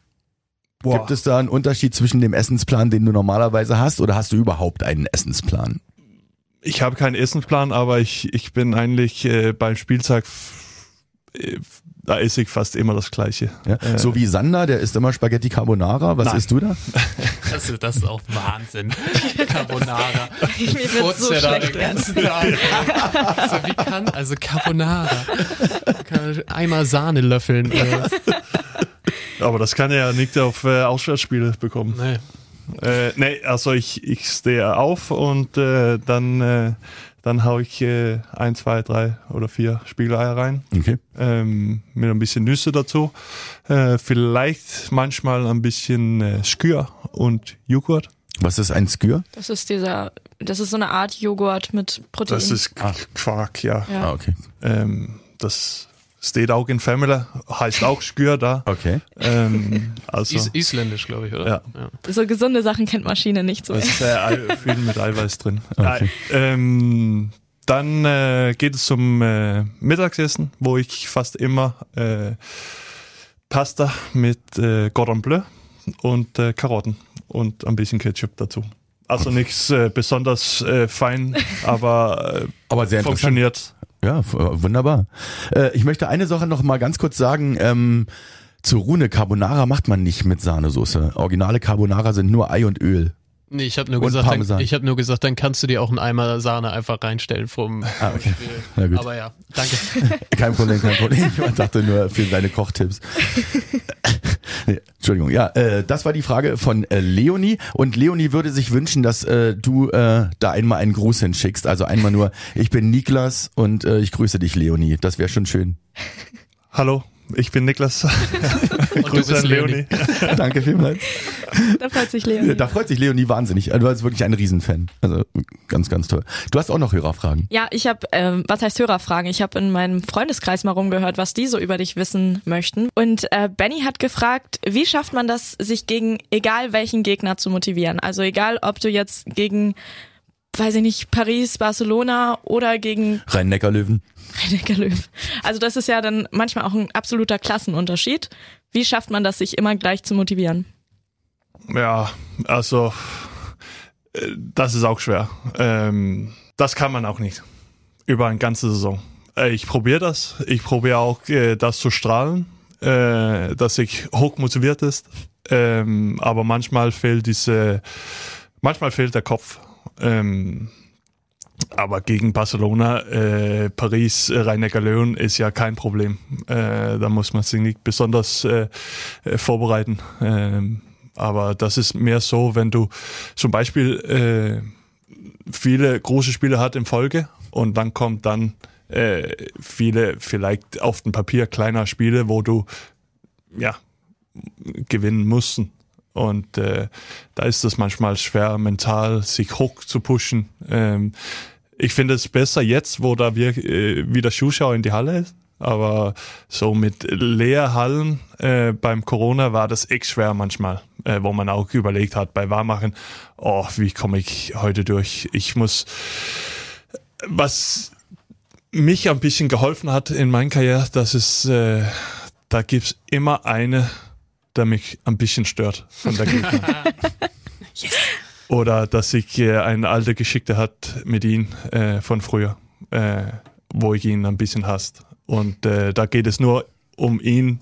Boah. Gibt es da einen Unterschied zwischen dem Essensplan, den du normalerweise hast, oder hast du überhaupt einen Essensplan? Ich habe keinen Essensplan, aber ich, ich bin eigentlich äh, beim Spieltag, f- äh, da esse ich fast immer das Gleiche. Ja? Äh, so wie Sander, der isst immer Spaghetti Carbonara. Was Nein. isst du da? Also, das ist auch Wahnsinn. *laughs* Carbonara. Mir wird so der da schlecht den ganzen Tag. Also, wie kann, also Carbonara. Kann einmal Sahne löffeln. Aber das kann er ja nicht auf äh, Auswärtsspiele bekommen. nee. Äh, nee, also ich, ich stehe auf und äh, dann, äh, dann hau ich äh, ein, zwei, drei oder vier Spiegeleier rein. Okay. Ähm, mit ein bisschen Nüsse dazu. Äh, vielleicht manchmal ein bisschen äh, Skür und Joghurt. Was ist ein Skür? Das ist dieser, das ist so eine Art Joghurt mit Protein. Das ist Quark, ja. Ja. Ah, okay. Ähm, das steht auch in Family, heißt auch Skür da. Okay. Ähm, *laughs* also Is isländisch, glaube ich, oder? Ja. so gesunde Sachen kennt Maschine nicht so. da ist sehr Ei- viel mit Eiweiß drin. Okay. Äh, ähm, dann äh, geht es zum äh, Mittagessen, wo ich fast immer äh, Pasta mit äh, Cordon Bleu und äh, Karotten und ein bisschen Ketchup dazu. Also nichts äh, besonders äh, fein, aber äh, Aber sehr interessant. funktioniert. Ja, äh, wunderbar. Äh, ich möchte eine Sache noch mal ganz kurz sagen. Ähm, zu Rune Carbonara macht man nicht mit Sahnesoße. Originale Carbonara sind nur Ei und Öl. Nee, ich habe nur gesagt, dann, ich habe nur gesagt, dann kannst du dir auch einen Eimer Sahne einfach reinstellen vom, Ah, okay. Spiel. *laughs* Na gut. Aber ja, danke. *laughs* Kein Problem, kein Problem. *laughs* Ich dachte nur für deine Kochtipps. Nee, Entschuldigung, ja, äh, das war die Frage von äh, Leonie und Leonie würde sich wünschen, dass äh, du äh, da einmal einen Gruß hinschickst. Also einmal nur, ich bin Niklas und äh, ich grüße dich, Leonie. Das wäre schon schön. Hallo, ich bin Niklas. *laughs* *laughs* Und Grüße an Leonie. Leonie. *laughs* Danke vielmals. Da freut sich Leonie. Da freut sich Leonie wahnsinnig. Du bist wirklich ein Riesenfan. Also ganz, ganz toll. Du hast auch noch Hörerfragen. Ja, ich habe, ähm, was heißt Hörerfragen? Ich habe in meinem Freundeskreis mal rumgehört, was die so über dich wissen möchten. Und äh, Benny hat gefragt, wie schafft man das, sich gegen egal welchen Gegner zu motivieren? Also egal, ob du jetzt gegen, weiß ich nicht, Paris, Barcelona oder gegen Rhein-Neckar-Löwen. Rhein-Neckar Löwen. Also das ist ja dann manchmal auch ein absoluter Klassenunterschied. Wie schafft man das, sich immer gleich zu motivieren? Ja, also äh, das ist auch schwer. Ähm, das kann man auch nicht über eine ganze Saison. Äh, ich probiere das. Ich probiere auch, äh, das zu strahlen, dass ich hoch motiviert ist. Ähm, aber manchmal fehlt diese, manchmal fehlt der Kopf. Ähm, aber gegen Barcelona, äh, Paris, äh, Rhein-Neckar-Löwen ist ja kein Problem. Äh, da muss man sich nicht besonders äh, äh, vorbereiten. Ähm, aber das ist mehr so, wenn du zum Beispiel äh, viele große Spiele hat in Folge und dann kommt dann viele vielleicht auf dem Papier kleiner Spiele, wo du ja gewinnen mussten. Und äh, da ist es manchmal schwer, mental sich hoch zu pushen. Ähm, ich finde es besser jetzt, wo da wir, äh, wieder Zuschauer in die Halle ist. Aber so mit Leerhallen äh, beim Corona war das echt schwer manchmal, äh, wo man auch überlegt hat bei Warmachen, oh, wie komme ich heute durch? Ich muss, was mich ein bisschen geholfen hat in meiner Karriere, das ist, äh, da gibt's immer eine, der mich ein bisschen stört von der Gegner. *laughs* Oder dass ich äh, eine alte Geschichte hat mit ihm äh, von früher, äh, wo ich ihn ein bisschen hasst. Und äh, da geht es nur um ihn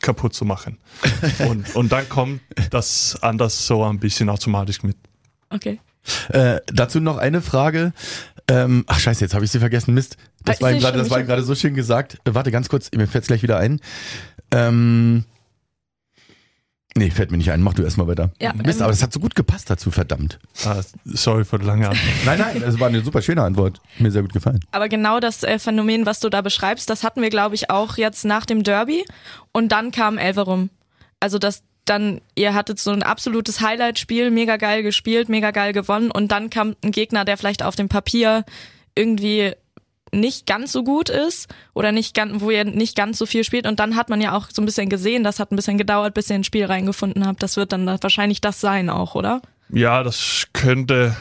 kaputt zu machen. *laughs* und, und dann kommt das anders so ein bisschen automatisch mit. Okay. Äh, dazu noch eine Frage. Ähm, ach scheiße, jetzt habe ich sie vergessen. Mist. Das Ah, war ihm das war ihm gerade so schön gesagt. Äh, warte ganz kurz, mir fällt's gleich wieder ein. Ähm, nee, fällt mir nicht ein. Mach du erstmal weiter. Ja, Mist, ähm, aber das hat so gut gepasst dazu, verdammt. Ah, sorry für die lange Antwort. *laughs* Nein, nein, das war eine super schöne Antwort. Mir sehr gut gefallen. Aber genau das äh, Phänomen, was du da beschreibst, das hatten wir, glaube ich, auch jetzt nach dem Derby. Und dann kam Elverum. Also das dann, ihr hattet so ein absolutes Highlight-Spiel, mega geil gespielt, mega geil gewonnen. Und dann kam ein Gegner, der vielleicht auf dem Papier irgendwie nicht ganz so gut ist oder nicht ganz, wo ihr nicht ganz so viel spielt. Und dann hat man ja auch so ein bisschen gesehen, das hat ein bisschen gedauert, bis ihr ins Spiel reingefunden habt. Das wird dann wahrscheinlich das sein auch, oder? Ja, das könnte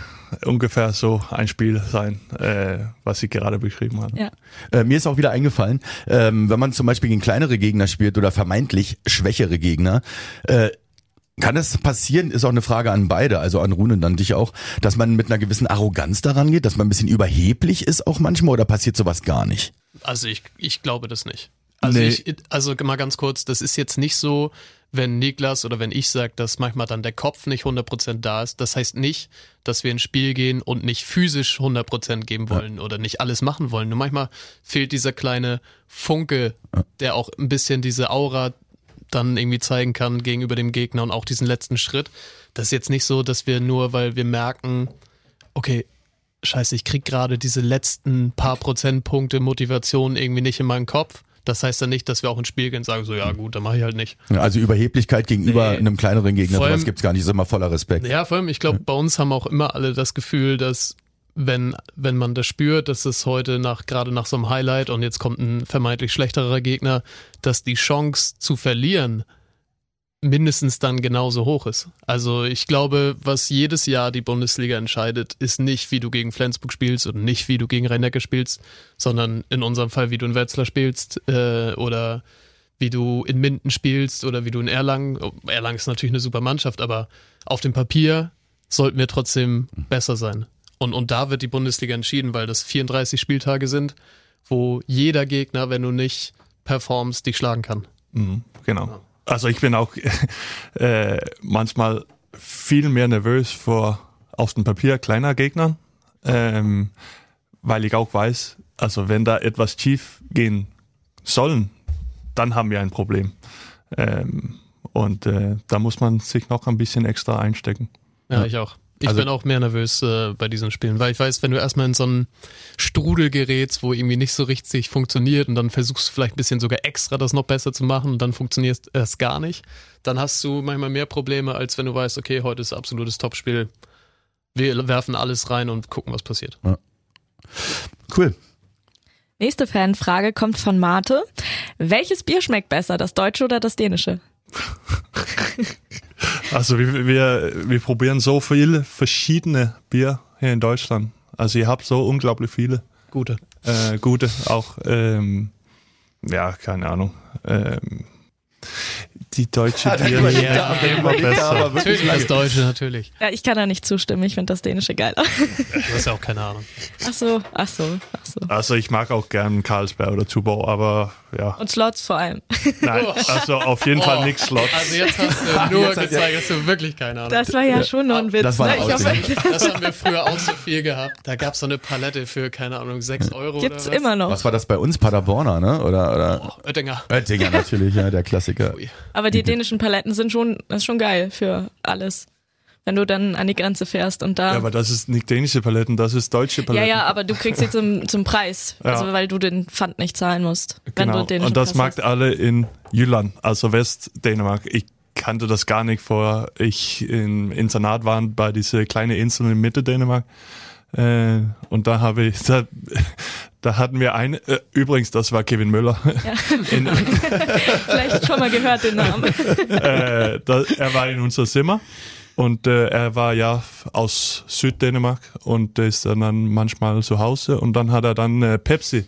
ungefähr so ein Spiel sein, äh, was ich gerade beschrieben habe. Ja. Äh, mir ist auch wieder eingefallen, ähm, wenn man zum Beispiel gegen kleinere Gegner spielt oder vermeintlich schwächere Gegner, äh, kann es passieren, ist auch eine Frage an beide, also an Rune und an dich auch, dass man mit einer gewissen Arroganz daran geht, dass man ein bisschen überheblich ist auch manchmal oder passiert sowas gar nicht? Also ich, ich glaube das nicht. Also Nee. ich, also mal ganz kurz, das ist jetzt nicht so, wenn Niklas oder wenn ich sage, dass manchmal dann der Kopf nicht 100% da ist. Das heißt nicht, dass wir ins Spiel gehen und nicht physisch 100% geben wollen oder nicht alles machen wollen. Nur manchmal fehlt dieser kleine Funke, der auch ein bisschen diese Aura dann irgendwie zeigen kann gegenüber dem Gegner und auch diesen letzten Schritt. Das ist jetzt nicht so, dass wir nur, weil wir merken, okay, scheiße, ich krieg gerade diese letzten paar Prozentpunkte Motivation irgendwie nicht in meinen Kopf. Das heißt dann nicht, dass wir auch ins Spiel gehen und sagen, so ja gut, dann mache ich halt nicht. Ja, Also Überheblichkeit gegenüber Nee. einem kleineren Gegner, allem- sowas gibt's gar nicht, ist immer voller Respekt. Ja, vor allem, ich glaube, bei uns haben auch immer alle das Gefühl, dass wenn, wenn man das spürt, dass es heute nach, gerade nach so einem Highlight und jetzt kommt ein vermeintlich schlechterer Gegner, dass die Chance zu verlieren mindestens dann genauso hoch ist. Also ich glaube, was jedes Jahr die Bundesliga entscheidet, ist nicht, wie du gegen Flensburg spielst und nicht, wie du gegen rhein spielst, sondern in unserem Fall, wie du in Wetzlar spielst äh, oder wie du in Minden spielst oder wie du in Erlangen. Erlangen ist natürlich eine super Mannschaft, aber auf dem Papier sollten wir trotzdem besser sein. Und, und da wird die Bundesliga entschieden, weil das 34 Spieltage sind, wo jeder Gegner, wenn du nicht performst, dich schlagen kann. Mhm, genau. Also ich bin auch *laughs* äh, manchmal viel mehr nervös vor auf dem Papier kleiner Gegnern, ähm, weil ich auch weiß, also wenn da etwas schief gehen sollen, dann haben wir ein Problem. Ähm, und äh, da muss man sich noch ein bisschen extra einstecken. Ja, Ja. ich auch. Ich Also- bin auch mehr nervös äh, bei diesen Spielen, weil ich weiß, wenn du erstmal in so einen Strudel gerätst, wo irgendwie nicht so richtig funktioniert und dann versuchst du vielleicht ein bisschen sogar extra das noch besser zu machen und dann funktioniert es gar nicht, dann hast du manchmal mehr Probleme, als wenn du weißt, okay, heute ist absolutes Topspiel. Wir werfen alles rein und gucken, was passiert. Cool. Nächste Fanfrage kommt von Marte. Welches Bier schmeckt besser, das deutsche oder das dänische? *laughs* Also wir, wir, wir probieren so viele verschiedene Bier hier in Deutschland. Also ihr habt so unglaublich viele. Gute. äh, gute auch. Ähm, ja, keine Ahnung. Ähm, die deutsche Ja, Bier der immer besser. Natürlich das Deutsche, natürlich. Ja, ich kann da nicht zustimmen. Ich finde das Dänische geiler. Du hast ja auch keine Ahnung. Ach so, ach so, ach so. Also ich mag auch gern Carlsberg oder Tuborg, aber ja, Und Slots vor allem. nein, *laughs* also auf jeden Fall nichts Slots. Also jetzt hast du nur gezeigt, dass du wirklich keine Ahnung Das war ja schon nur ein Witz. das war ne? hoffe. Das haben wir früher auch so viel gehabt. Da gab es so eine Palette für, keine Ahnung, 6 Euro gibt's oder was. immer noch. Was war das bei uns? Paderborner, ne? Oder, oder? Oettinger. Oettinger natürlich, ja, der Klassiker. Ui. Aber die dänischen Paletten sind schon, das ist schon geil für alles. Wenn du dann an die Grenze fährst und da. Ja, aber das ist nicht dänische Paletten, das ist deutsche Ja, Paletten. ja, aber du kriegst sie zum, zum Preis. Ja. Also weil du den Pfand nicht zahlen musst. Genau. Und das Pass mag hast. alle in Jylland, also Westdänemark. Ich kannte das gar nicht, vor ich im Internat war bei dieser kleinen Insel in Mitte Dänemark. Äh, und da habe ich, da, *laughs* da hatten wir eine, äh, übrigens, das war Kevin Müller. *laughs* In, *laughs* Vielleicht schon mal gehört den Namen. äh, da, er war in unser Zimmer und äh, er war ja aus Süddänemark und ist dann, dann manchmal zu Hause. Und dann hat er dann äh, Pepsi,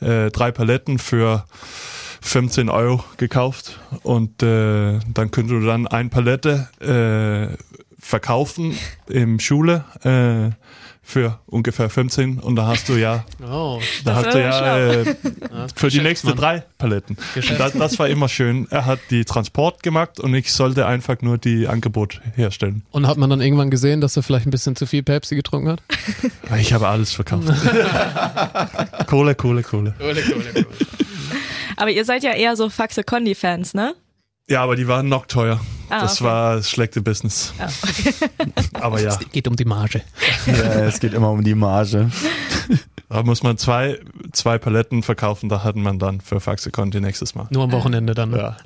äh, drei Paletten für 15 Euro gekauft. Und äh, dann könntest du dann ein Palette äh, verkaufen im Schule äh, für ungefähr 15 und da hast du ja *laughs* Oh, da hast du ja äh, für die nächsten drei Paletten. Das, das war immer schön. Er hat die Transport gemacht und ich sollte einfach nur die Angebot herstellen. Und hat man dann irgendwann gesehen, dass er vielleicht ein bisschen zu viel Pepsi getrunken hat? Ich habe alles verkauft. *laughs* Kohle, Kohle, Kohle. Coole, coole, coole. Aber ihr seid ja eher so Faxe Condi-Fans, ne? Ja, aber die waren noch teuer. Ah, das okay. war das schlechte Business. Ja. *laughs* aber ja, Geht um die Marge. Ja, es geht immer um die Marge. da muss man zwei, zwei Paletten verkaufen, da hatten man dann für Faxe Conti nächstes Mal. Nur am Wochenende dann. ne? Ja.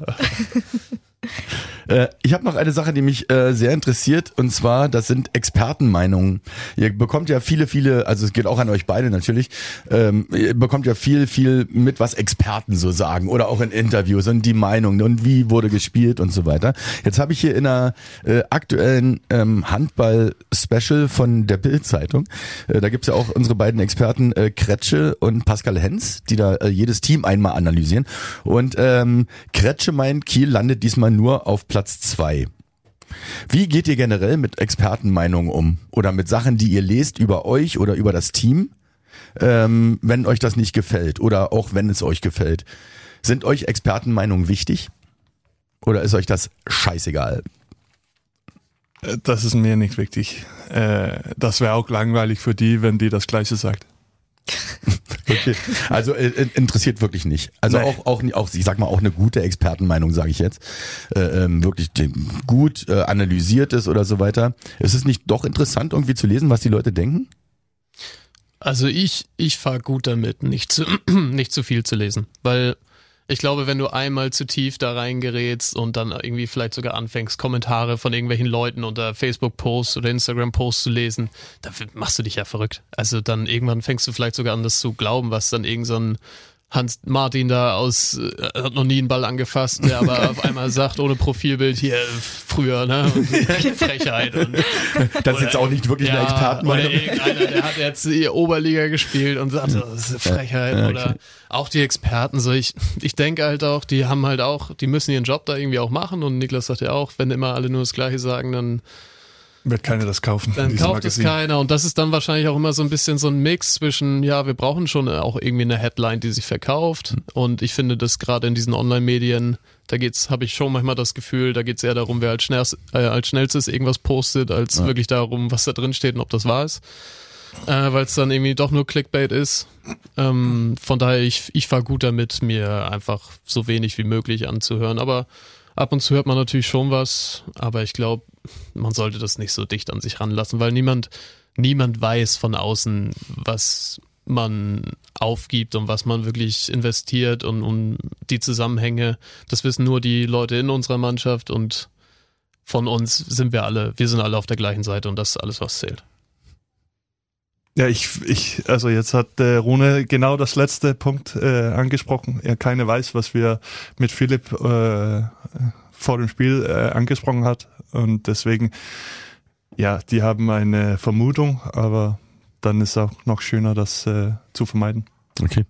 *laughs* Äh, ich habe noch eine Sache, die mich äh, sehr interessiert, und zwar, das sind Expertenmeinungen. Ihr bekommt ja viele, viele, also es geht auch an euch beide natürlich, ähm, ihr bekommt ja viel, viel mit, was Experten so sagen oder auch in Interviews und die Meinungen und wie wurde gespielt und so weiter. Jetzt habe ich hier in einer äh, aktuellen ähm, Handball-Special von der Bild-Zeitung, äh, da gibt's ja auch unsere beiden Experten äh, Kretsche und Pascal Hens, die da äh, jedes Team einmal analysieren. Und ähm, Kretsche meint, Kiel landet diesmal nur auf Platz zwei. Wie geht ihr generell mit Expertenmeinungen um? Oder mit Sachen, die ihr lest über euch oder über das Team, ähm, wenn euch das nicht gefällt oder auch wenn es euch gefällt? Sind euch Expertenmeinungen wichtig? Oder ist euch das scheißegal? Äh, Das ist mir nicht wichtig. Äh, das wäre auch langweilig für die, wenn die das Gleiche sagt. *laughs* Okay. Also äh, äh, interessiert wirklich nicht. Also Nee. auch, auch, auch, ich sag mal, auch eine gute Expertenmeinung, sage ich jetzt, äh, ähm, wirklich gut äh, analysiert ist oder so weiter. Ist es nicht doch interessant, irgendwie zu lesen, was die Leute denken? Also ich, ich fahre gut damit, nicht zu, *clears throat* nicht zu viel zu lesen. Weil ich glaube, wenn du einmal zu tief da reingerätst und dann irgendwie vielleicht sogar anfängst, Kommentare von irgendwelchen Leuten unter Facebook-Posts oder Instagram-Posts zu lesen, dann machst du dich ja verrückt. Also dann irgendwann fängst du vielleicht sogar an, das zu glauben, was dann irgend so ein Hans Martin da aus, äh, hat noch nie einen Ball angefasst, der aber *laughs* auf einmal sagt, ohne Profilbild hier, früher, ne? Und *laughs* Frechheit und Das ist jetzt auch nicht wirklich eine oder Expertenmeinung. irgendeiner, der hat jetzt Oberliga gespielt und sagt, das ist eine Frechheit. Ja, okay. Oder auch die Experten, so ich, ich denke halt auch, die haben halt auch, die müssen ihren Job da irgendwie auch machen und Niklas sagt ja auch, wenn immer alle nur das Gleiche sagen, dann, Wird keiner das kaufen. dann kauft es Magazin. keiner. Und das ist dann wahrscheinlich auch immer so ein bisschen so ein Mix zwischen, ja, wir brauchen schon auch irgendwie eine Headline, die sich verkauft. Und ich finde, dass gerade in diesen Online-Medien, da geht's, habe ich schon manchmal das Gefühl, da geht's eher darum, wer als, schnellst, äh, als schnellstes irgendwas postet, als wirklich darum, was da drin steht und ob das wahr ist. Äh, Weil es dann irgendwie doch nur Clickbait ist. Ähm, von daher, ich, ich fahre gut damit, mir einfach so wenig wie möglich anzuhören. Aber ab und zu hört man natürlich schon was, aber ich glaube, man sollte das nicht so dicht an sich ranlassen, weil niemand, niemand weiß von außen, was man aufgibt und was man wirklich investiert und, und die Zusammenhänge. Das wissen nur die Leute in unserer Mannschaft und von uns sind wir alle, wir sind alle auf der gleichen Seite und das ist alles, was zählt. Ja, ich, ich, also jetzt hat äh, Rune genau das letzte Punkt äh, angesprochen. Er keine weiß, was wir mit Philipp äh, vor dem Spiel äh, angesprochen hat. Und deswegen, ja, die haben eine Vermutung, aber dann ist auch noch schöner, das äh, zu vermeiden. Okay.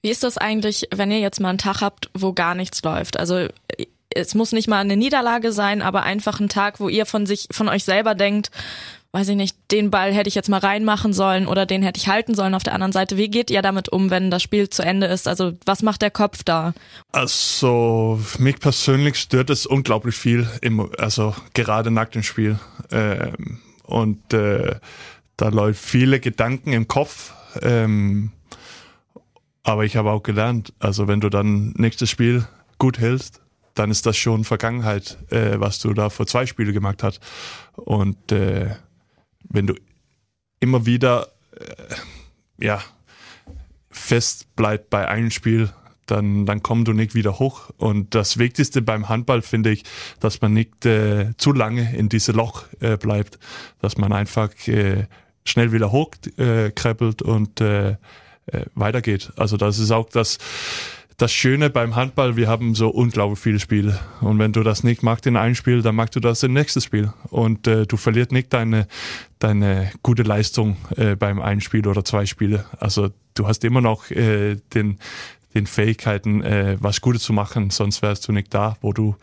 Wie ist das eigentlich, wenn ihr jetzt mal einen Tag habt, wo gar nichts läuft? Also es muss nicht mal eine Niederlage sein, aber einfach ein Tag, wo ihr von sich, von euch selber denkt, weiß ich nicht, den Ball hätte ich jetzt mal reinmachen sollen oder den hätte ich halten sollen auf der anderen Seite. Wie geht ihr damit um, wenn das Spiel zu Ende ist? Also was macht der Kopf da? Also mich persönlich stört es unglaublich viel, im, also gerade nach dem Spiel. Ähm, und äh, da läuft viele Gedanken im Kopf. Ähm, aber ich habe auch gelernt, also wenn du dann nächstes Spiel gut hältst, dann ist das schon Vergangenheit, äh, was du da vor zwei Spielen gemacht hast. Und äh, wenn du immer wieder äh, ja, fest bleibst bei einem Spiel, dann, dann kommst du nicht wieder hoch. Und das Wichtigste beim Handball finde ich, dass man nicht äh, zu lange in diese Loch äh, bleibt, dass man einfach äh, schnell wieder hochkreppelt äh, und äh, weitergeht. Also das ist auch das, das Schöne beim Handball, wir haben so unglaublich viele Spiele. Und wenn du das nicht magst in einem Spiel, dann magst du das im nächsten Spiel. Und äh, du verlierst nicht deine, deine gute Leistung äh, beim einen Spiel oder zwei Spiele. Also du hast immer noch äh, den, den Fähigkeiten, äh, was Gutes zu machen, sonst wärst du nicht da, wo du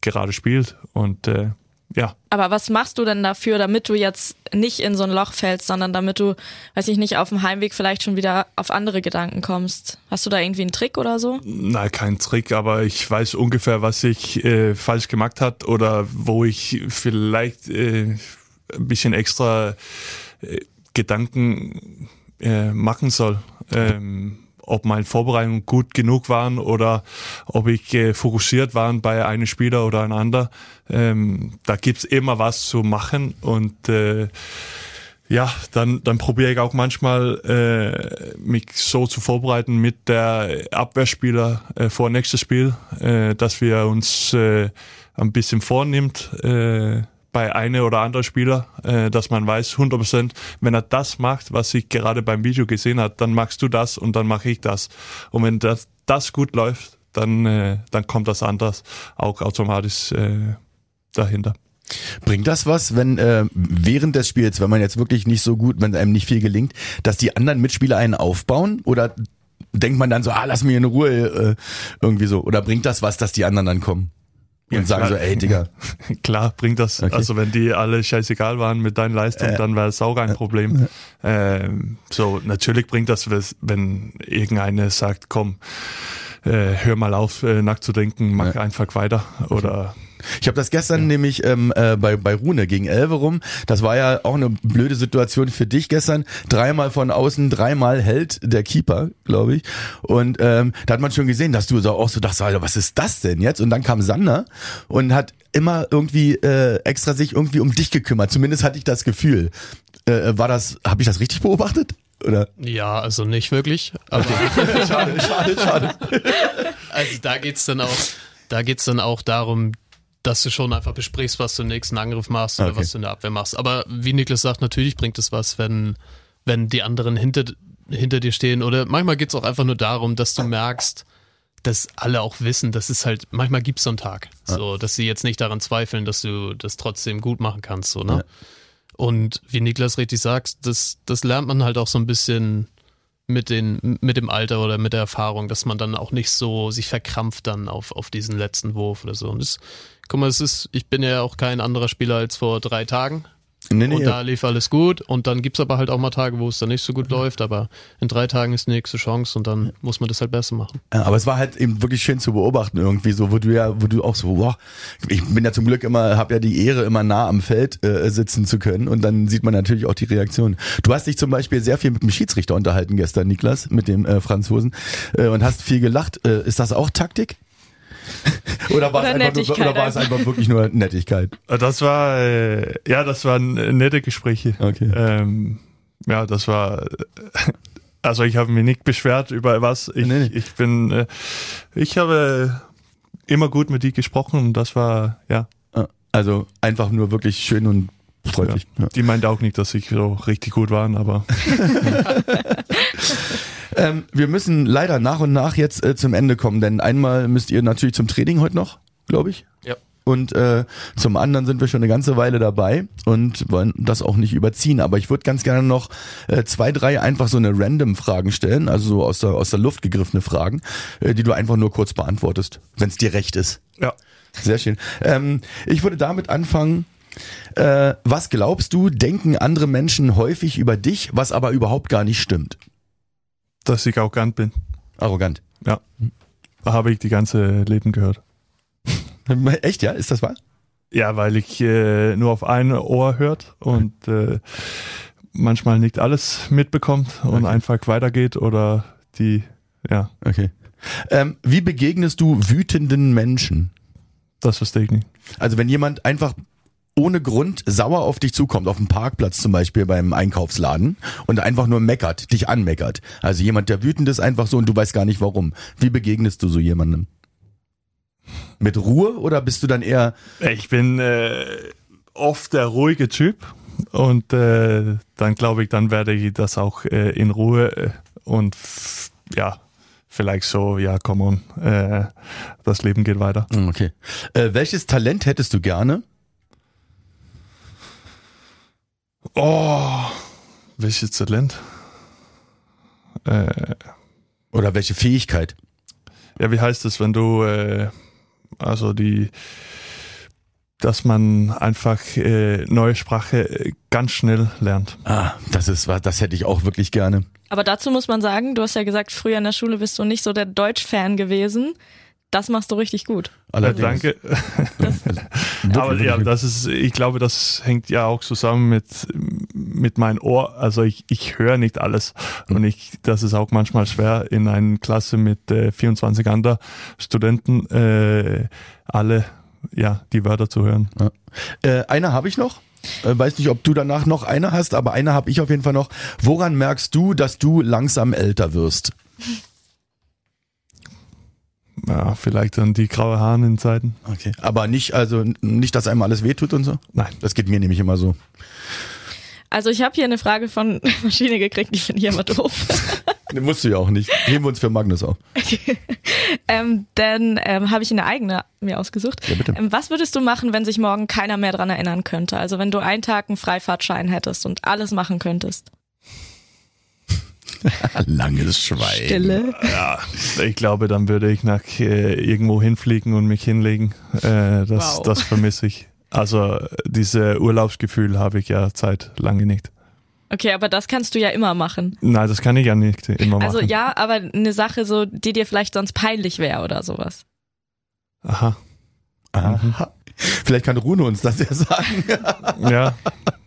gerade spielst. Und äh, ja. Aber was machst du denn dafür, damit du jetzt nicht in so ein Loch fällst, sondern damit du, weiß ich nicht, auf dem Heimweg vielleicht schon wieder auf andere Gedanken kommst? Hast du da irgendwie einen Trick oder so? Nein, kein Trick, aber ich weiß ungefähr, was ich äh, falsch gemacht hat oder wo ich vielleicht äh, ein bisschen extra äh, Gedanken äh, machen soll. Ähm, ob meine Vorbereitungen gut genug waren oder ob ich äh, fokussiert war bei einem Spieler oder einem anderen. Ähm, da gibt's immer was zu machen und äh, ja, dann, dann probiere ich auch manchmal äh, mich so zu vorbereiten mit der Abwehrspieler äh, vor nächstes Spiel, äh, dass wir uns äh, ein bisschen vornimmt. Äh, bei eine oder anderen Spieler, äh, dass man weiß 100%, wenn er das macht, was ich gerade beim Video gesehen hat, dann machst du das und dann mache ich das. Und wenn das, das gut läuft, dann, äh, dann kommt das anders auch automatisch äh, dahinter. Bringt das was, wenn äh, während des Spiels, wenn man jetzt wirklich nicht so gut, wenn einem nicht viel gelingt, dass die anderen Mitspieler einen aufbauen oder denkt man dann so, ah, lass mich in Ruhe äh, irgendwie so oder bringt das was, dass die anderen dann kommen? Und ja, sagen klar. so, ey Digga. *laughs* klar, bringt das. Okay. Also wenn die alle scheißegal waren mit deinen Leistungen, äh, dann wäre es auch ein Problem. Äh, so, natürlich bringt das, wenn irgendeine sagt, komm, äh, hör mal auf, äh, nachzudenken, mach ja. einfach weiter. Oder ich habe das gestern ja. nämlich ähm, äh, bei, bei Rune gegen Elverum. Das war ja auch eine blöde Situation für dich gestern. Dreimal von außen, dreimal hält der Keeper, glaube ich. Und ähm, da hat man schon gesehen, dass du so auch so dachtest, Alter, was ist das denn jetzt? Und dann kam Sander und hat immer irgendwie äh, extra sich irgendwie um dich gekümmert. Zumindest hatte ich das Gefühl. Äh, war das, habe ich das richtig beobachtet? Oder? Ja, also nicht wirklich. Aber okay. *laughs* schade, schade, schade. Also da geht's dann auch, da geht's dann auch darum, dass du schon einfach besprichst, was du im nächsten Angriff machst oder okay. was du in der Abwehr machst. Aber wie Niklas sagt, natürlich bringt es was, wenn, wenn die anderen hinter, hinter dir stehen. Oder manchmal geht es auch einfach nur darum, dass du merkst, dass alle auch wissen, dass es halt, manchmal gibt es so einen Tag. So, dass sie jetzt nicht daran zweifeln, dass du das trotzdem gut machen kannst. So, ne? Ja. Und wie Niklas richtig sagt, das, das lernt man halt auch so ein bisschen mit, den, mit dem Alter oder mit der Erfahrung, dass man dann auch nicht so sich verkrampft dann auf, auf diesen letzten Wurf oder so. Und das guck mal, es ist, ich bin ja auch kein anderer Spieler als vor drei Tagen. Nee, nee, und da lief alles gut und dann gibt's aber halt auch mal Tage, wo es dann nicht so gut läuft, aber in drei Tagen ist die nächste Chance und dann muss man das halt besser machen. Ja, aber es war halt eben wirklich schön zu beobachten irgendwie so, wo du ja, wo du auch so, boah, ich bin ja zum Glück immer, habe ja die Ehre, immer nah am Feld äh, sitzen zu können und dann sieht man natürlich auch die Reaktion. Du hast dich zum Beispiel sehr viel mit dem Schiedsrichter unterhalten gestern, Niklas, mit dem äh, Franzosen äh, und hast viel gelacht. Äh, ist das auch Taktik? *laughs* oder, war oder, es einfach nur, oder war es einfach wirklich nur Nettigkeit? Das war, äh, ja, das waren nette Gespräche. Okay. Ähm, ja, das war, also ich habe mich nicht beschwert über was. Ich, nee. ich bin, äh, ich habe immer gut mit dir gesprochen und das war, ja. Also einfach nur wirklich schön und freundlich. Ja. Ja. Die meinte auch nicht, dass ich so richtig gut waren, aber. *laughs* *laughs* Ähm, wir müssen leider nach und nach jetzt äh, zum Ende kommen, denn einmal müsst ihr natürlich zum Training heute noch, glaube ich. Ja. Und äh, zum anderen sind wir schon eine ganze Weile dabei und wollen das auch nicht überziehen. Aber ich würde ganz gerne noch äh, zwei, drei einfach so eine random Fragen stellen, also so aus der, aus der Luft gegriffene Fragen, äh, die du einfach nur kurz beantwortest, wenn es dir recht ist. Ja. Sehr schön. Ähm, ich würde damit anfangen. Äh, was glaubst du, denken andere Menschen häufig über dich, was aber überhaupt gar nicht stimmt? Dass ich arrogant bin. Arrogant. Ja. Habe ich die ganze Leben gehört. *laughs* Echt, ja? Ist das wahr? Ja, weil ich äh, nur auf ein Ohr hört und äh, manchmal nicht alles mitbekommt und Okay. einfach weitergeht oder die, ja, Okay. Ähm, wie begegnest du wütenden Menschen? das verstehe ich nicht. Also wenn jemand einfach ohne Grund sauer auf dich zukommt, auf dem Parkplatz zum Beispiel beim Einkaufsladen und einfach nur meckert, dich anmeckert. Also jemand, der wütend ist, einfach so und du weißt gar nicht warum. Wie begegnest du so jemandem? Mit Ruhe oder bist du dann eher, Ich bin äh, oft der ruhige Typ und äh, dann glaube ich, dann werde ich das auch äh, in Ruhe äh, und ja, vielleicht so, ja, come on, äh, das Leben geht weiter. Okay. Äh, welches Talent hättest du gerne? Oh, welches Talent? Äh, Oder welche Fähigkeit? ja, wie heißt es, wenn du, äh, also die, dass man einfach äh, neue Sprache äh, ganz schnell lernt. Ah, das ist was, das hätte ich auch wirklich gerne. Aber dazu muss man sagen, du hast ja gesagt, früher in der Schule bist du nicht so der Deutsch-Fan gewesen. Das machst du richtig gut. Allerdings. danke. *laughs* Wirklich, Aber ja, das ist, ich glaube, das hängt ja auch zusammen mit, mit meinem Ohr. Also ich, ich höre nicht alles. Und ich, das ist auch manchmal schwer, in einer Klasse mit äh, 24 anderen Studenten äh, alle, ja, die Wörter zu hören. Äh, eine habe ich noch. Äh, weiß nicht, ob du danach noch eine hast, aber eine habe ich auf jeden Fall noch. Woran merkst du, dass du langsam älter wirst? Ja, vielleicht dann die graue Haare in Zeiten. Okay. Aber nicht, also nicht, dass einem alles wehtut und so? Nein. Das geht mir nämlich immer so. Also ich habe hier eine Frage von *laughs* Maschine gekriegt, die finde ich immer doof. *laughs* Ne, musst du ja auch nicht. Heben wir uns für Magnus auf. *laughs* ähm, dann ähm, habe ich eine eigene mir ausgesucht. Ja, bitte. Ähm, was würdest du machen, wenn sich morgen keiner mehr dran erinnern könnte? Also wenn du einen Tag einen Freifahrtschein hättest und alles machen könntest. *laughs* Langes Schwein. Stille. Ja, ich glaube, dann würde ich nach äh, irgendwo hinfliegen und mich hinlegen. Äh, das, Wow. das vermisse ich. Also diese Urlaubsgefühl habe ich ja seit lange nicht. Okay, aber das kannst du ja immer machen. Nein, das kann ich ja nicht immer machen. Also ja, aber eine Sache so, die dir vielleicht sonst peinlich wäre oder sowas. Aha. Aha. Vielleicht kann Rune uns das ja sagen. *laughs* Ja.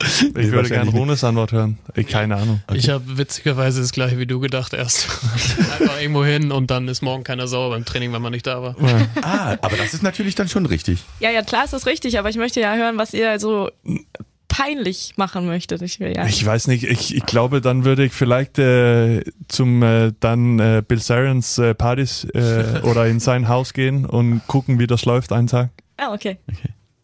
Ich Nee, würde gerne. Runes Antwort hören. Ich, keine Ahnung. Ich habe witzigerweise das gleiche wie du gedacht erst. *laughs* Einfach irgendwo hin und dann ist morgen keiner sauer beim Training, wenn man nicht da war. ah, aber das ist natürlich dann schon richtig. Ja, ja, klar ist das richtig, aber ich möchte ja hören, was ihr so peinlich machen möchtet. Ich will ja. Ich weiß nicht, ich, ich glaube, dann würde ich vielleicht äh, zum äh, dann äh, Bill Sarens äh, Partys äh, oder in sein Haus gehen und gucken, wie das läuft einen Tag. Ah, okay.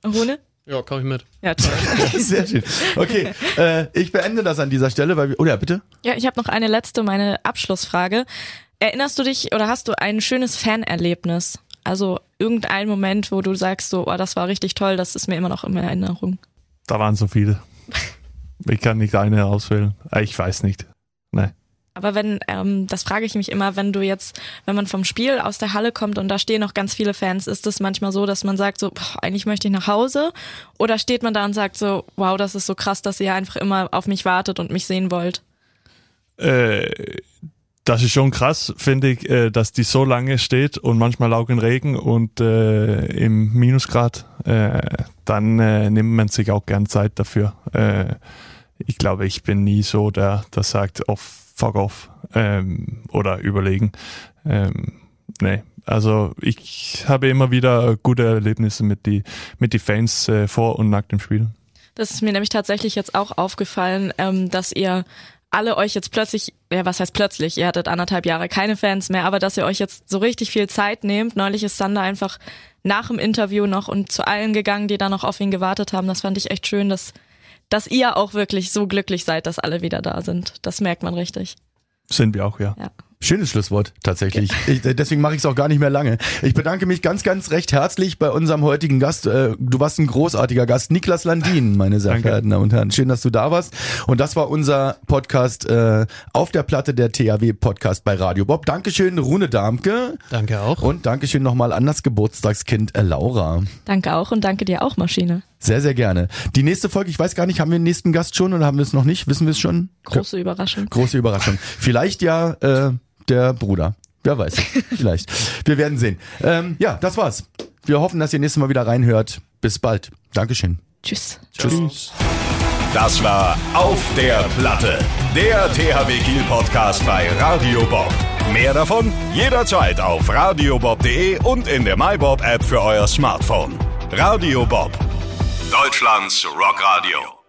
Und Rune? Ja, komm ich mit. Ja, toll. *laughs* Sehr schön. Okay, äh, ich beende das an dieser Stelle, weil wir, oder bitte? Ja, ich habe noch eine letzte, meine Abschlussfrage. Erinnerst du dich oder hast du ein schönes Fanerlebnis? Also irgendein Moment, wo du sagst, so, oh, das war richtig toll, das ist mir immer noch in Erinnerung. Da waren so viele. Ich kann nicht eine auswählen. Äh, Ich weiß nicht. Aber wenn, ähm, das frage ich mich immer, wenn du jetzt, wenn man vom Spiel aus der Halle kommt und da stehen noch ganz viele Fans, ist es manchmal so, dass man sagt so, boah, eigentlich möchte ich nach Hause? Oder steht man da und sagt so, wow, das ist so krass, dass ihr einfach immer auf mich wartet und mich sehen wollt? Äh, das ist schon krass, finde ich, äh, dass die so lange steht und manchmal auch in Regen und äh, im Minusgrad. Äh, dann äh, nimmt man sich auch gern Zeit dafür. Äh, ich glaube, ich bin nie so der, der sagt, off, fuck off ähm, oder überlegen. Ähm, nee, also ich habe immer wieder gute Erlebnisse mit die mit die Fans äh, vor und nach dem Spiel. Das ist mir nämlich tatsächlich jetzt auch aufgefallen, ähm, dass ihr alle euch jetzt plötzlich, ja, was heißt plötzlich, ihr hattet anderthalb Jahre keine Fans mehr, aber dass ihr euch jetzt so richtig viel Zeit nehmt. Neulich ist Sander einfach nach dem Interview noch und zu allen gegangen, die da noch auf ihn gewartet haben. Das fand ich echt schön, dass, dass ihr auch wirklich so glücklich seid, dass alle wieder da sind. Das merkt man richtig. Sind wir auch, ja. Ja. Schönes Schlusswort, tatsächlich. Ich, deswegen mache ich es auch gar nicht mehr lange. Ich bedanke mich ganz, ganz recht herzlich bei unserem heutigen Gast. Äh, Du warst ein großartiger Gast, Niklas Landin, meine sehr Danke. verehrten Damen und Herren. Schön, dass du da warst. Und das war unser Podcast äh, auf der Platte der THW Podcast bei Radio Bob. Dankeschön, Rune Darmke. Danke auch. Und Dankeschön nochmal an das Geburtstagskind äh, Laura. Danke auch und danke dir auch, Maschine. Sehr, sehr gerne. Die nächste Folge, ich weiß gar nicht, haben wir den nächsten Gast schon oder haben wir es noch nicht? Wissen wir es schon? Große Überraschung. Große Überraschung. Vielleicht ja äh, der Bruder. Wer weiß. *laughs* Vielleicht. Wir werden sehen. Ähm, ja, das war's. Wir hoffen, dass ihr nächstes Mal wieder reinhört. Bis bald. Dankeschön. Tschüss. Tschüss. Das war Auf der Platte, der THW Kiel Podcast bei Radio Bob. Mehr davon jederzeit auf radiobob.de und in der MyBob App für euer Smartphone. Radio Bob, Deutschlands Rockradio.